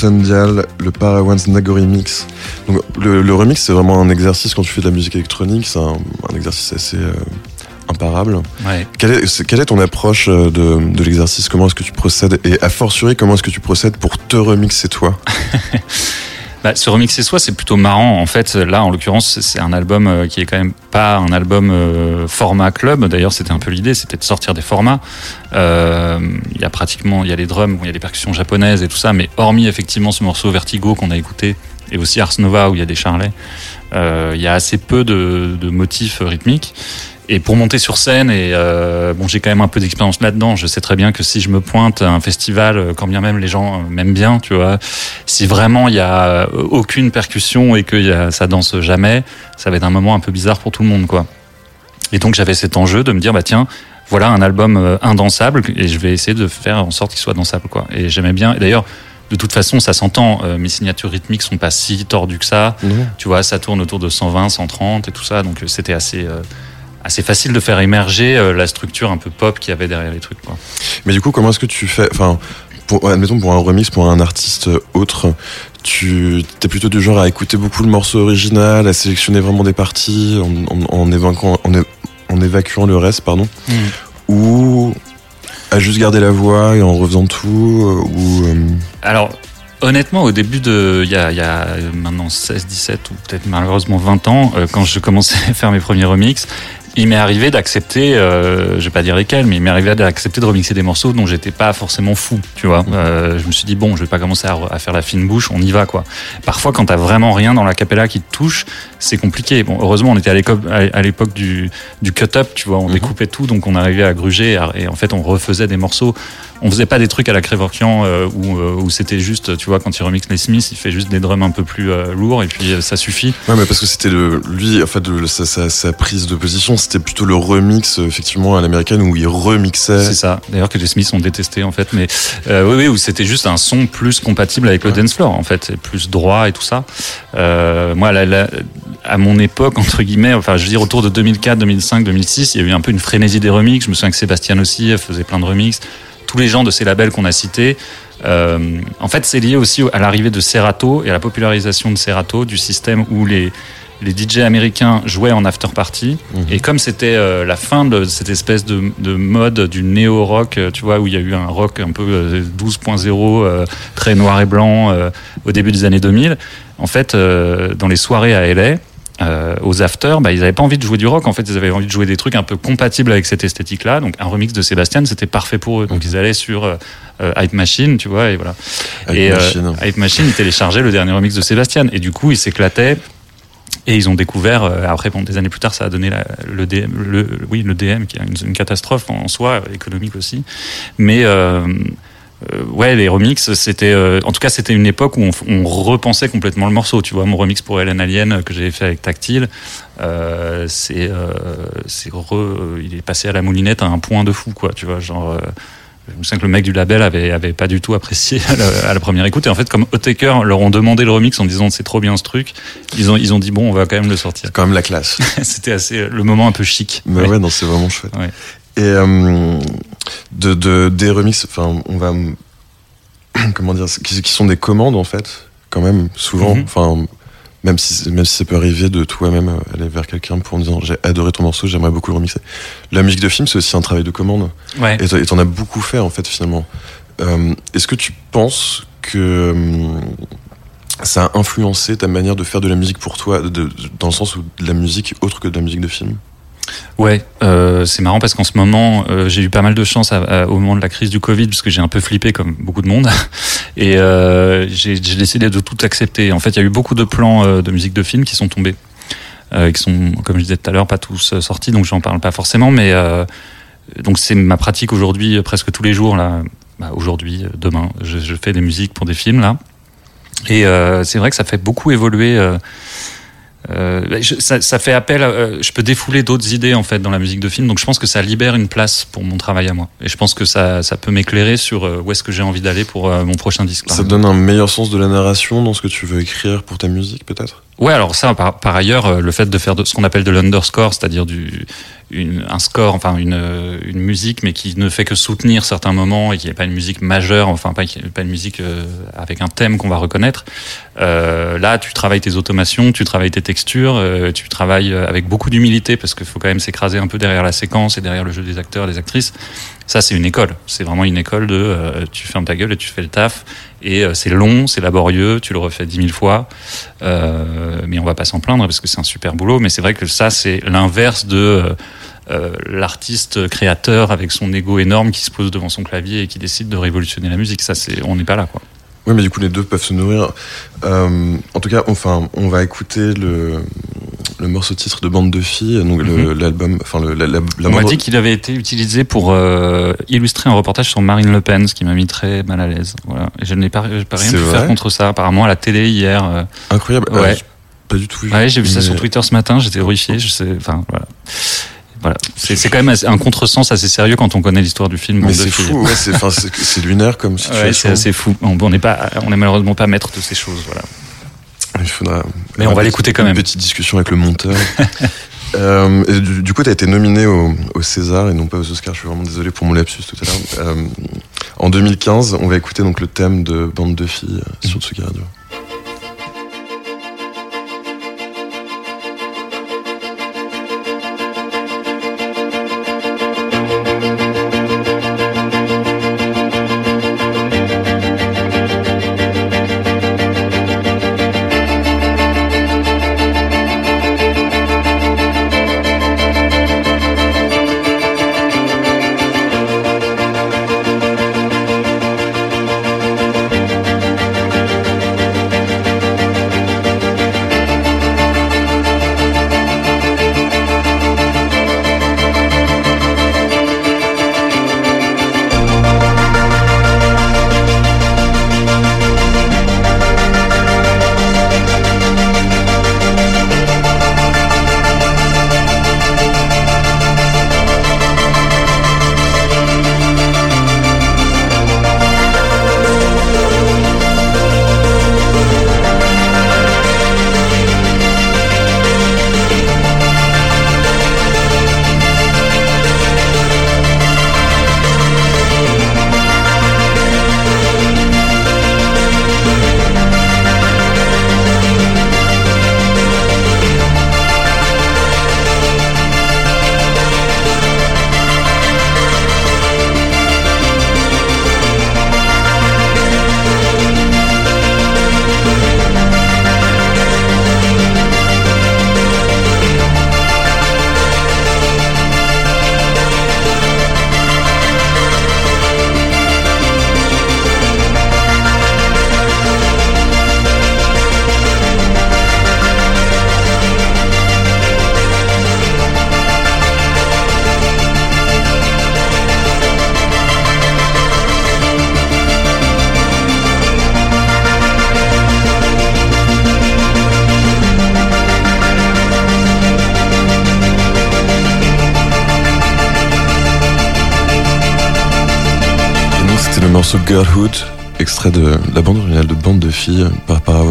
Sundial, le Parawan Nagori Mix. Donc, le, le remix, c'est vraiment un exercice quand tu fais de la musique électronique, c'est un, un exercice assez euh, imparable. Ouais. Quelle est, c'est- quelle est ton approche euh, de, de l'exercice? Comment est-ce que tu procèdes? Et a fortiori, comment est-ce que tu procèdes pour te remixer toi? Bah, se remixer soi, c'est plutôt marrant. En fait, là, en l'occurrence, c'est- un album euh, qui est quand même pas un album euh, format club. D'ailleurs, c'était un peu l'idée, c'était de sortir des formats. Euh, Il y a pratiquement, il y a les drums, il y a les percussions japonaises et tout ça, mais hormis effectivement ce morceau Vertigo qu'on a écouté et aussi Ars Nova où il y a des charlets, il y a assez peu de, de motifs rythmiques. Et pour monter sur scène, et euh, bon, j'ai quand même un peu d'expérience là-dedans. Je sais très bien que si je me pointe à un festival, euh, quand bien même les gens euh, m'aiment bien, tu vois, si vraiment il y a aucune percussion et que y a, ça danse jamais, ça va être un moment un peu bizarre pour tout le monde, quoi. Et donc j'avais cet enjeu de me dire, bah tiens, voilà un album indansable et je vais essayer de faire en sorte qu'il soit dansable, quoi. Et j'aimais bien. Et d'ailleurs, de toute façon, ça s'entend. euh, mes signatures rythmiques sont pas si tordues que ça. Non. Tu vois, ça tourne autour de 120, 130 et tout ça. Donc c'était assez, euh, assez facile de faire émerger euh, la structure un peu pop qu'il y avait derrière les trucs. Quoi. Mais du coup, comment est-ce que tu fais Enfin, pour, admettons pour un remix, pour un artiste autre, tu es plutôt du genre à écouter beaucoup le morceau original, à sélectionner vraiment des parties en, en, en évacuant, en, le reste, pardon, ou à juste garder la voix et en refaisant tout, euh, ou euh, Alors, honnêtement, au début de. Il y a, il y a euh, maintenant 16, 17 ou peut-être malheureusement 20 ans, euh, quand je commençais à faire mes premiers remixes, il m'est arrivé d'accepter, euh, je vais pas dire lesquels, mais il m'est arrivé d'accepter de remixer des morceaux dont j'étais pas forcément fou, tu vois. Euh, je me suis dit, bon, je vais pas commencer à, à faire la fine bouche, on y va, quoi. Parfois, quand t'as vraiment rien dans la capella qui te touche, c'est compliqué. Bon, heureusement, on était à l'époque, du, du cut-up, tu vois, on Mhm. découpait tout, donc on arrivait à gruger, et en fait, on refaisait des morceaux. On faisait pas des trucs à la Crévorkian euh, où, euh, où c'était juste, tu vois, quand il remixe les Smiths, il fait juste des drums un peu plus euh, lourds et puis euh, ça suffit. ouais, mais parce que c'était lui, en fait, le- sa, sa, sa prise de position, c'était plutôt le remix, effectivement, à l'américaine où il remixait. C'est ça. D'ailleurs que les Smiths ont détesté en fait, mais oui, oui, où c'était juste un son plus compatible avec le dance floor en fait, et plus droit et tout ça. Moi, la- la- à mon époque entre guillemets, enfin, je veux dire autour de 2004, 2005, 2006, il y a eu un peu une frénésie des remixes. Je me souviens que Sébastien aussi faisait plein de remixes. Tous les gens de ces labels qu'on a cités. Euh, en fait, c'est lié aussi à l'arrivée de Serato et à la popularisation de Serato, du système où les les DJ américains jouaient en after party Mhm. et comme c'était euh, la fin de cette espèce de, de mode du néo rock, euh, tu vois, où il y a eu un rock un peu euh, 12.0 euh, très noir et blanc au début des années 2000, en fait, dans les soirées à LA. Euh, aux afters, bah, ils n'avaient pas envie de jouer du rock. En fait, ils avaient envie de jouer des trucs un peu compatibles avec cette esthétique-là. Donc, un remix de Sébastien, c'était parfait pour eux. Donc, ils allaient sur euh, euh, Hype Machine, tu vois, et voilà. Hype et euh, Machine. Hype Machine, ils téléchargeaient le dernier remix de Sébastien. Et du coup, ils s'éclataient. Et ils ont découvert, euh, après, bon, des années plus tard, ça a donné la- le, DM, le, oui, le DM, qui est une, une catastrophe en soi, euh, économique aussi. Mais euh, ouais, les remixes, c'était, euh, en tout cas, c'était une époque où on, on repensait complètement le morceau. Tu vois, mon remix pour Hélène Alien euh, que j'avais fait avec Tactile, euh, c'est, c'est re- il est passé à la moulinette à un point de fou, quoi. Tu vois, genre. je me souviens que le mec du label avait, avait pas du tout apprécié à la, à la première écoute. Et en fait, comme Otaker leur ont demandé le remix en disant c'est trop bien ce truc, ils ont, ils ont dit bon, on va quand même le sortir. C'est quand même la classe. C'était assez le moment un peu chic. Mais Ouais. ouais, non, c'est vraiment chouette. Ouais. Et de, de, des remixes, enfin, on va. Comment dire qui, qui sont des commandes, en fait, quand même, souvent. Mhm. Enfin, même, si, même si ça peut arriver de toi-même euh, aller vers quelqu'un pour en disant j'ai adoré ton morceau, j'aimerais beaucoup le remixer. La musique de film, c'est aussi un travail de commande. Ouais. Et t'en- et t'en as beaucoup fait, en fait, finalement. Euh, Est-ce que tu penses que. hum, ça a influencé ta manière de faire de la musique pour toi, de- de- dans le sens où de la musique autre que de la musique de film? Ouais, euh, c'est marrant parce qu'en ce moment, euh, j'ai eu pas mal de chance au moment de la crise du Covid, parce que j'ai un peu flippé comme beaucoup de monde, et euh, j'ai décidé de tout accepter. En fait, il y a eu beaucoup de plans de musique de film qui sont tombés, qui sont, comme je disais tout à l'heure, pas tous sortis, donc j'en parle pas forcément, mais donc c'est ma pratique aujourd'hui, presque tous les jours là. Bah, aujourd'hui, demain, je, je fais des musiques pour des films là, et c'est vrai que ça fait beaucoup évoluer. Euh, je- ça, ça fait appel, à- euh, je peux défouler d'autres idées en fait dans la musique de film, donc je pense que ça libère une place pour mon travail à moi. Et je pense que ça, ça peut m'éclairer sur euh, où est-ce que j'ai envie d'aller pour mon prochain disque. Ça donne un meilleur sens de la narration dans ce que tu veux écrire pour ta musique, peut-être? Ouais, alors ça, par, par ailleurs, le fait de faire de, ce qu'on appelle de l'underscore, c'est-à-dire du une, un score, enfin une, une musique, mais qui ne fait que soutenir certains moments et qui n'est pas une musique majeure, enfin pas, pas une musique euh, avec un thème qu'on va reconnaître. Euh, là, tu travailles tes automations, tu travailles tes textures, euh, tu travailles euh, avec beaucoup d'humilité parce qu'il faut quand même s'écraser un peu derrière la séquence et derrière le jeu des acteurs, des actrices. Ça, c'est une école. C'est vraiment une école de euh, tu fermes ta gueule et tu fais le taf. Et euh, c'est long, c'est laborieux, tu le refais dix mille fois. Euh, mais on va pas s'en plaindre parce que c'est un super boulot. Mais c'est vrai que ça, c'est l'inverse de l'artiste créateur avec son ego énorme qui se pose devant son clavier et qui décide de révolutionner la musique. Ça, c'est, on n'est pas là, quoi. Oui, mais du coup, les deux peuvent se nourrir. Euh, en tout cas, enfin, on va écouter le, le morceau titre de Bande de filles, donc le- l'album, enfin, le, la, la, la Mhm. On m'a dit qu'il avait été utilisé pour euh, illustrer un reportage sur Marine Le Pen, ce qui m'a mis très mal à l'aise. Voilà. Et je n'ai pas, pas rien pu faire contre ça. Apparemment, à la télé hier. euh, incroyable. Ouais. Ah, j'ai pas du tout. Ouais, j'ai vu ça sur Twitter ce matin, j'étais horrifié, je sais, enfin voilà. Voilà. C'est c'est quand même un contresens assez sérieux quand on connaît l'histoire du film. Mais c'est fou, ouais, c'est, enfin, c'est, c'est lunaire comme situation. Ouais, c'est assez fou. On n'est pas, on est malheureusement pas maître de ces choses. Voilà. Il faudra. Mais on va une l'écouter quand petite- même. Une petite discussion avec le monteur. Euh, du, du coup, tu as été nominé au, au César et non pas aux Oscars. Je suis vraiment désolé pour mon lapsus tout à l'heure. Euh, en 2015, on va écouter donc le thème de Bande de filles sur Tsugi Radio.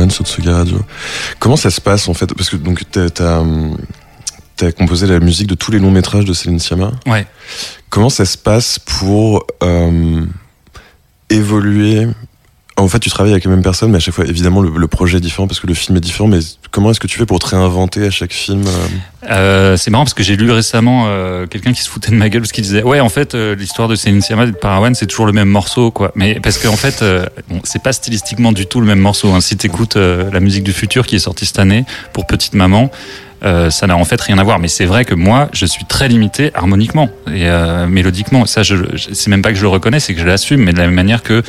Sur Tsugi Radio. Comment ça se passe en fait? Parce que donc t'as, t'as composé la musique de tous les longs métrages de Céline Sciamma. Ouais. Comment ça se passe pour euh, évoluer En fait, tu travailles avec les mêmes personnes, mais à chaque fois, évidemment, le, projet est différent parce que le film est différent. Mais comment est-ce que tu fais pour te réinventer à chaque film euh Euh, c'est marrant parce que j'ai lu récemment euh, quelqu'un qui se foutait de ma gueule parce qu'il disait ouais en fait l'histoire de Céline Sciamma et de Parawan c'est toujours le même morceau quoi mais parce qu'en fait euh, bon, c'est pas stylistiquement du tout le même morceau hein. si t'écoutes la musique du futur qui est sortie cette année pour Petite Maman ça n'a en fait rien à voir mais c'est vrai que moi je suis très limité harmoniquement et mélodiquement ça c'est même pas que je le reconnais c'est que je l'assume mais de la même manière que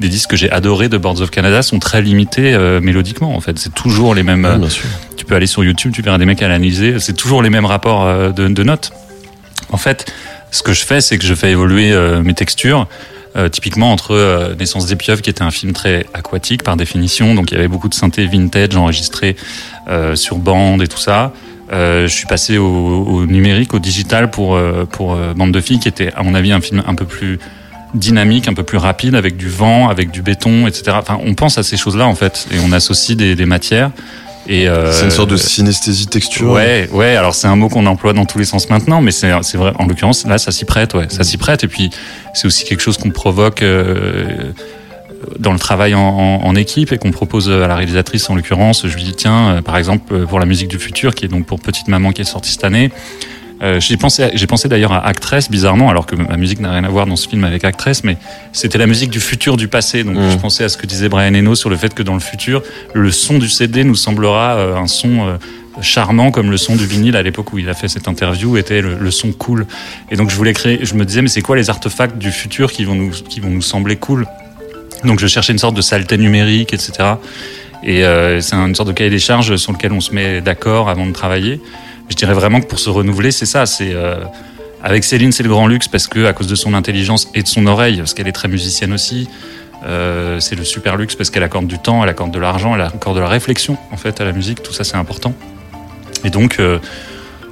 des disques que j'ai adorés de Boards of Canada sont très limités euh, mélodiquement en fait c'est toujours les mêmes Ouais, euh, bien sûr. tu peux aller sur YouTube, tu verras des mecs analyser. C'est toujours les mêmes rapports euh, de, de notes. En fait, ce que je fais, c'est que je fais évoluer euh, mes textures. Typiquement entre Naissance des pieuvres, qui était un film très aquatique par définition, donc il y avait beaucoup de synthé vintage enregistré sur bande et tout ça. Euh, je suis passé au, au numérique, au digital pour euh, pour euh, Bande de filles, qui était à mon avis un film un peu plus dynamique, un peu plus rapide, avec du vent, avec du béton, etc. Enfin, on pense à ces choses-là en fait, et on associe des, des matières. Et euh, C'est une sorte de synesthésie texture. Ouais, ouais. Alors c'est un mot qu'on emploie dans tous les sens maintenant, mais c'est vrai. En l'occurrence, là, ça s'y prête. Ouais, ça s'y prête. Et puis c'est aussi quelque chose qu'on provoque euh, dans le travail en, en- en équipe et qu'on propose à la réalisatrice. En l'occurrence, je lui dis tiens, euh, par exemple pour la musique du futur, qui est donc pour Petite Maman qui est sortie cette année. Euh, j'ai pensé, j'ai pensé d'ailleurs à Actress bizarrement, alors que ma musique n'a rien à voir dans ce film avec Actress, mais c'était la musique du futur du passé. Donc Mm. je pensais à ce que disait Brian Eno sur le fait que dans le futur, le son du CD nous semblera euh, un son euh, charmant comme le son du vinyle à l'époque où il a fait cette interview était le, le son cool. Et donc je voulais créer, je me disais mais c'est quoi les artefacts du futur qui vont nous qui vont nous sembler cool? Donc je cherchais une sorte de saleté numérique, etc. Et c'est une sorte de cahier des charges sur lequel on se met d'accord avant de travailler. Je dirais vraiment que pour se renouveler, c'est ça. C'est euh, avec Céline, c'est le grand luxe parce que à cause de son intelligence et de son oreille, parce qu'elle est très musicienne aussi. Euh, c'est le super luxe parce qu'elle accorde du temps, elle accorde de l'argent, elle accorde de la réflexion en fait à la musique. Tout ça, c'est important. Et donc, euh,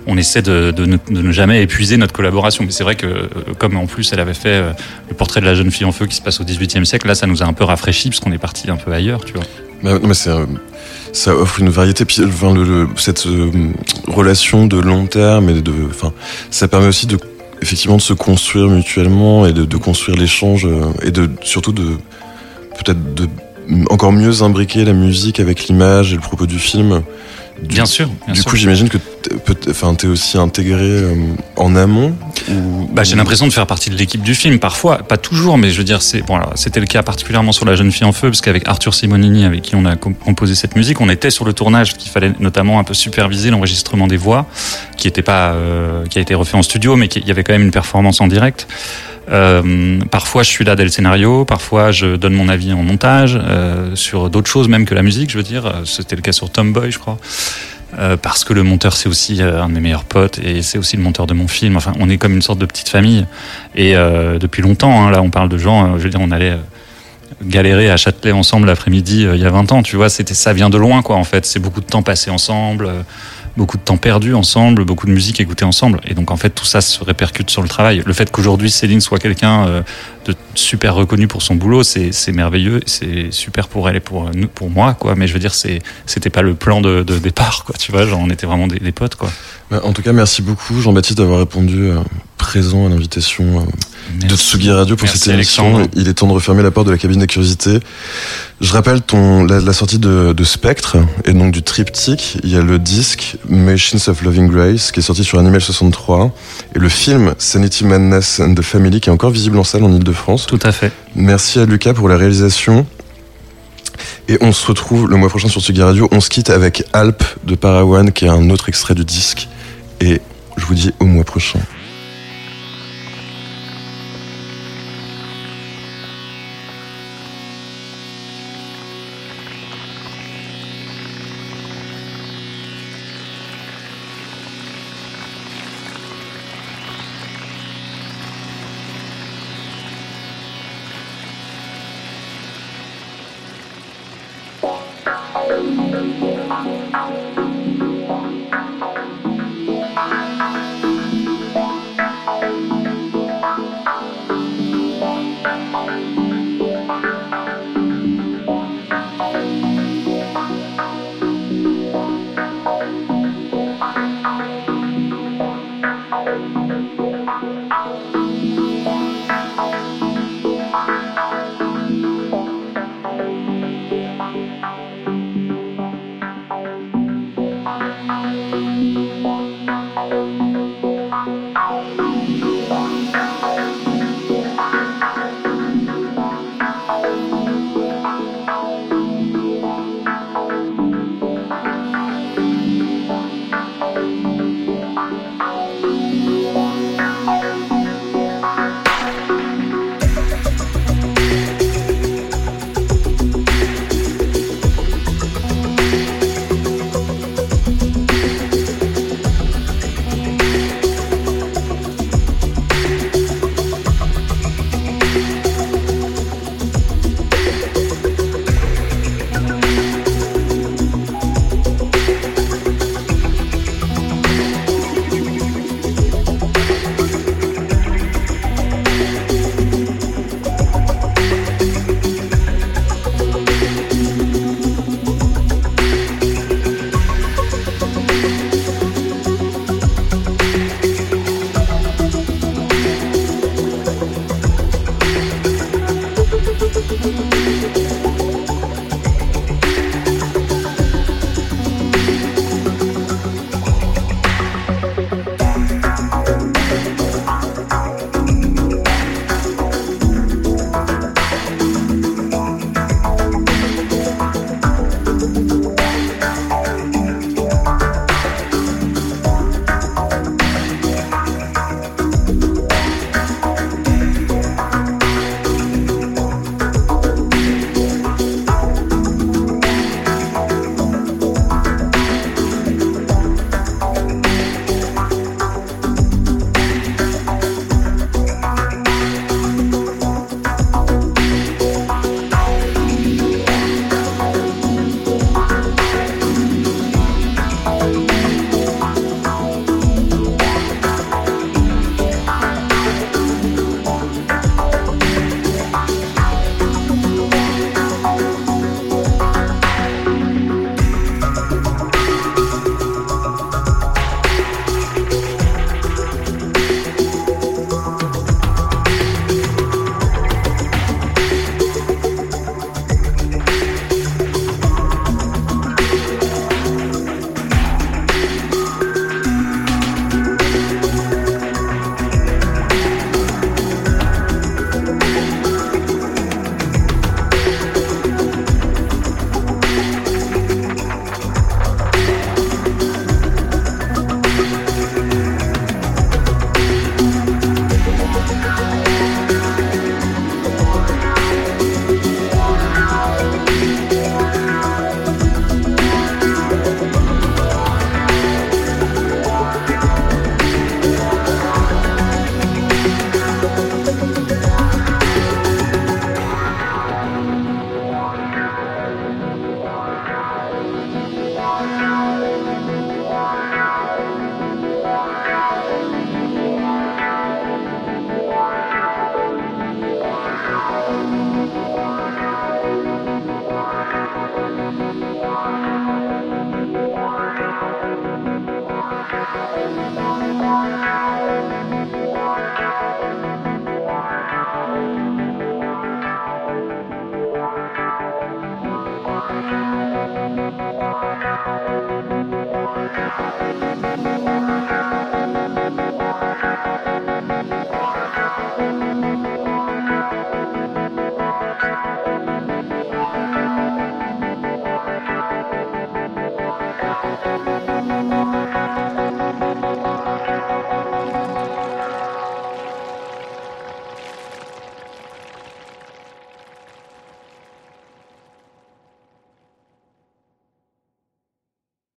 on essaie de, ne, jamais épuiser notre collaboration. Mais c'est vrai que, comme en plus elle avait fait le portrait de la jeune fille en feu qui se passe au XVIIIe siècle, là, ça nous a un peu rafraîchi parce qu'on est parti un peu ailleurs, tu vois. Mais c'est, ça offre une variété. Puis, cette euh, relation de long terme et de, enfin, ça permet aussi de, effectivement, de se construire mutuellement et de, de construire l'échange euh, et de, surtout de, peut-être de encore mieux imbriquer la musique avec l'image et le propos du film. Bien sûr. Bien du sûr. coup, j'imagine que enfin, t'es aussi intégré euh, en amont. Ou, Bah, j'ai l'impression de faire partie de l'équipe du film, parfois, pas toujours, mais je veux dire, c'est bon, c'était le cas particulièrement sur La jeune fille en feu, parce qu'avec Arthur Simonini, avec qui on a com- composé cette musique, on était sur le tournage, qu'il fallait notamment un peu superviser l'enregistrement des voix, qui était pas, euh, qui a été refait en studio, mais qui- il y avait quand même une performance en direct. Euh, parfois, je suis là dès le scénario, parfois, je donne mon avis en montage euh, sur d'autres choses même que la musique, je veux dire. Euh, C'était le cas sur Tomboy, je crois. Parce que le monteur c'est aussi un de mes meilleurs potes et c'est aussi le monteur de mon film. Enfin, on est comme une sorte de petite famille et depuis longtemps. Hein, là, on parle de gens. je veux dire, on allait galérer à Châtelet ensemble l'après-midi il y a 20 ans. Tu vois, c'était ça vient de loin quoi. En fait, c'est beaucoup de temps passé ensemble, beaucoup de temps perdu ensemble, beaucoup de musique écoutée ensemble. Et donc en fait, tout ça se répercute sur le travail. Le fait qu'aujourd'hui Céline soit quelqu'un euh, de super reconnu pour son boulot, c'est merveilleux, c'est super pour elle et pour nous, pour moi quoi. Mais je veux dire, c'est c'était pas le plan de, de départ quoi. Tu vois, genre on était vraiment des, des potes quoi. Bah, En tout cas, merci beaucoup, Jean-Baptiste, d'avoir répondu euh, présent à l'invitation euh, de. Tsugi Radio pour Merci, cette émission. Alexandre. Il est temps de refermer la porte de la cabine des curiosités. Je rappelle ton, la, la sortie de, de Spectre et donc du triptyque. Il y a le disque Machines of Loving Grace qui est sorti sur Animal 63 et le film Sanity Madness and the Family qui est encore visible en salle en Ile-de-France. Tout à fait. Merci à Lucas pour la réalisation. Et on se retrouve le mois prochain sur Tsugi Radio. On se quitte avec Alp de Parawan qui est un autre extrait du disque. Et je vous dis au mois prochain.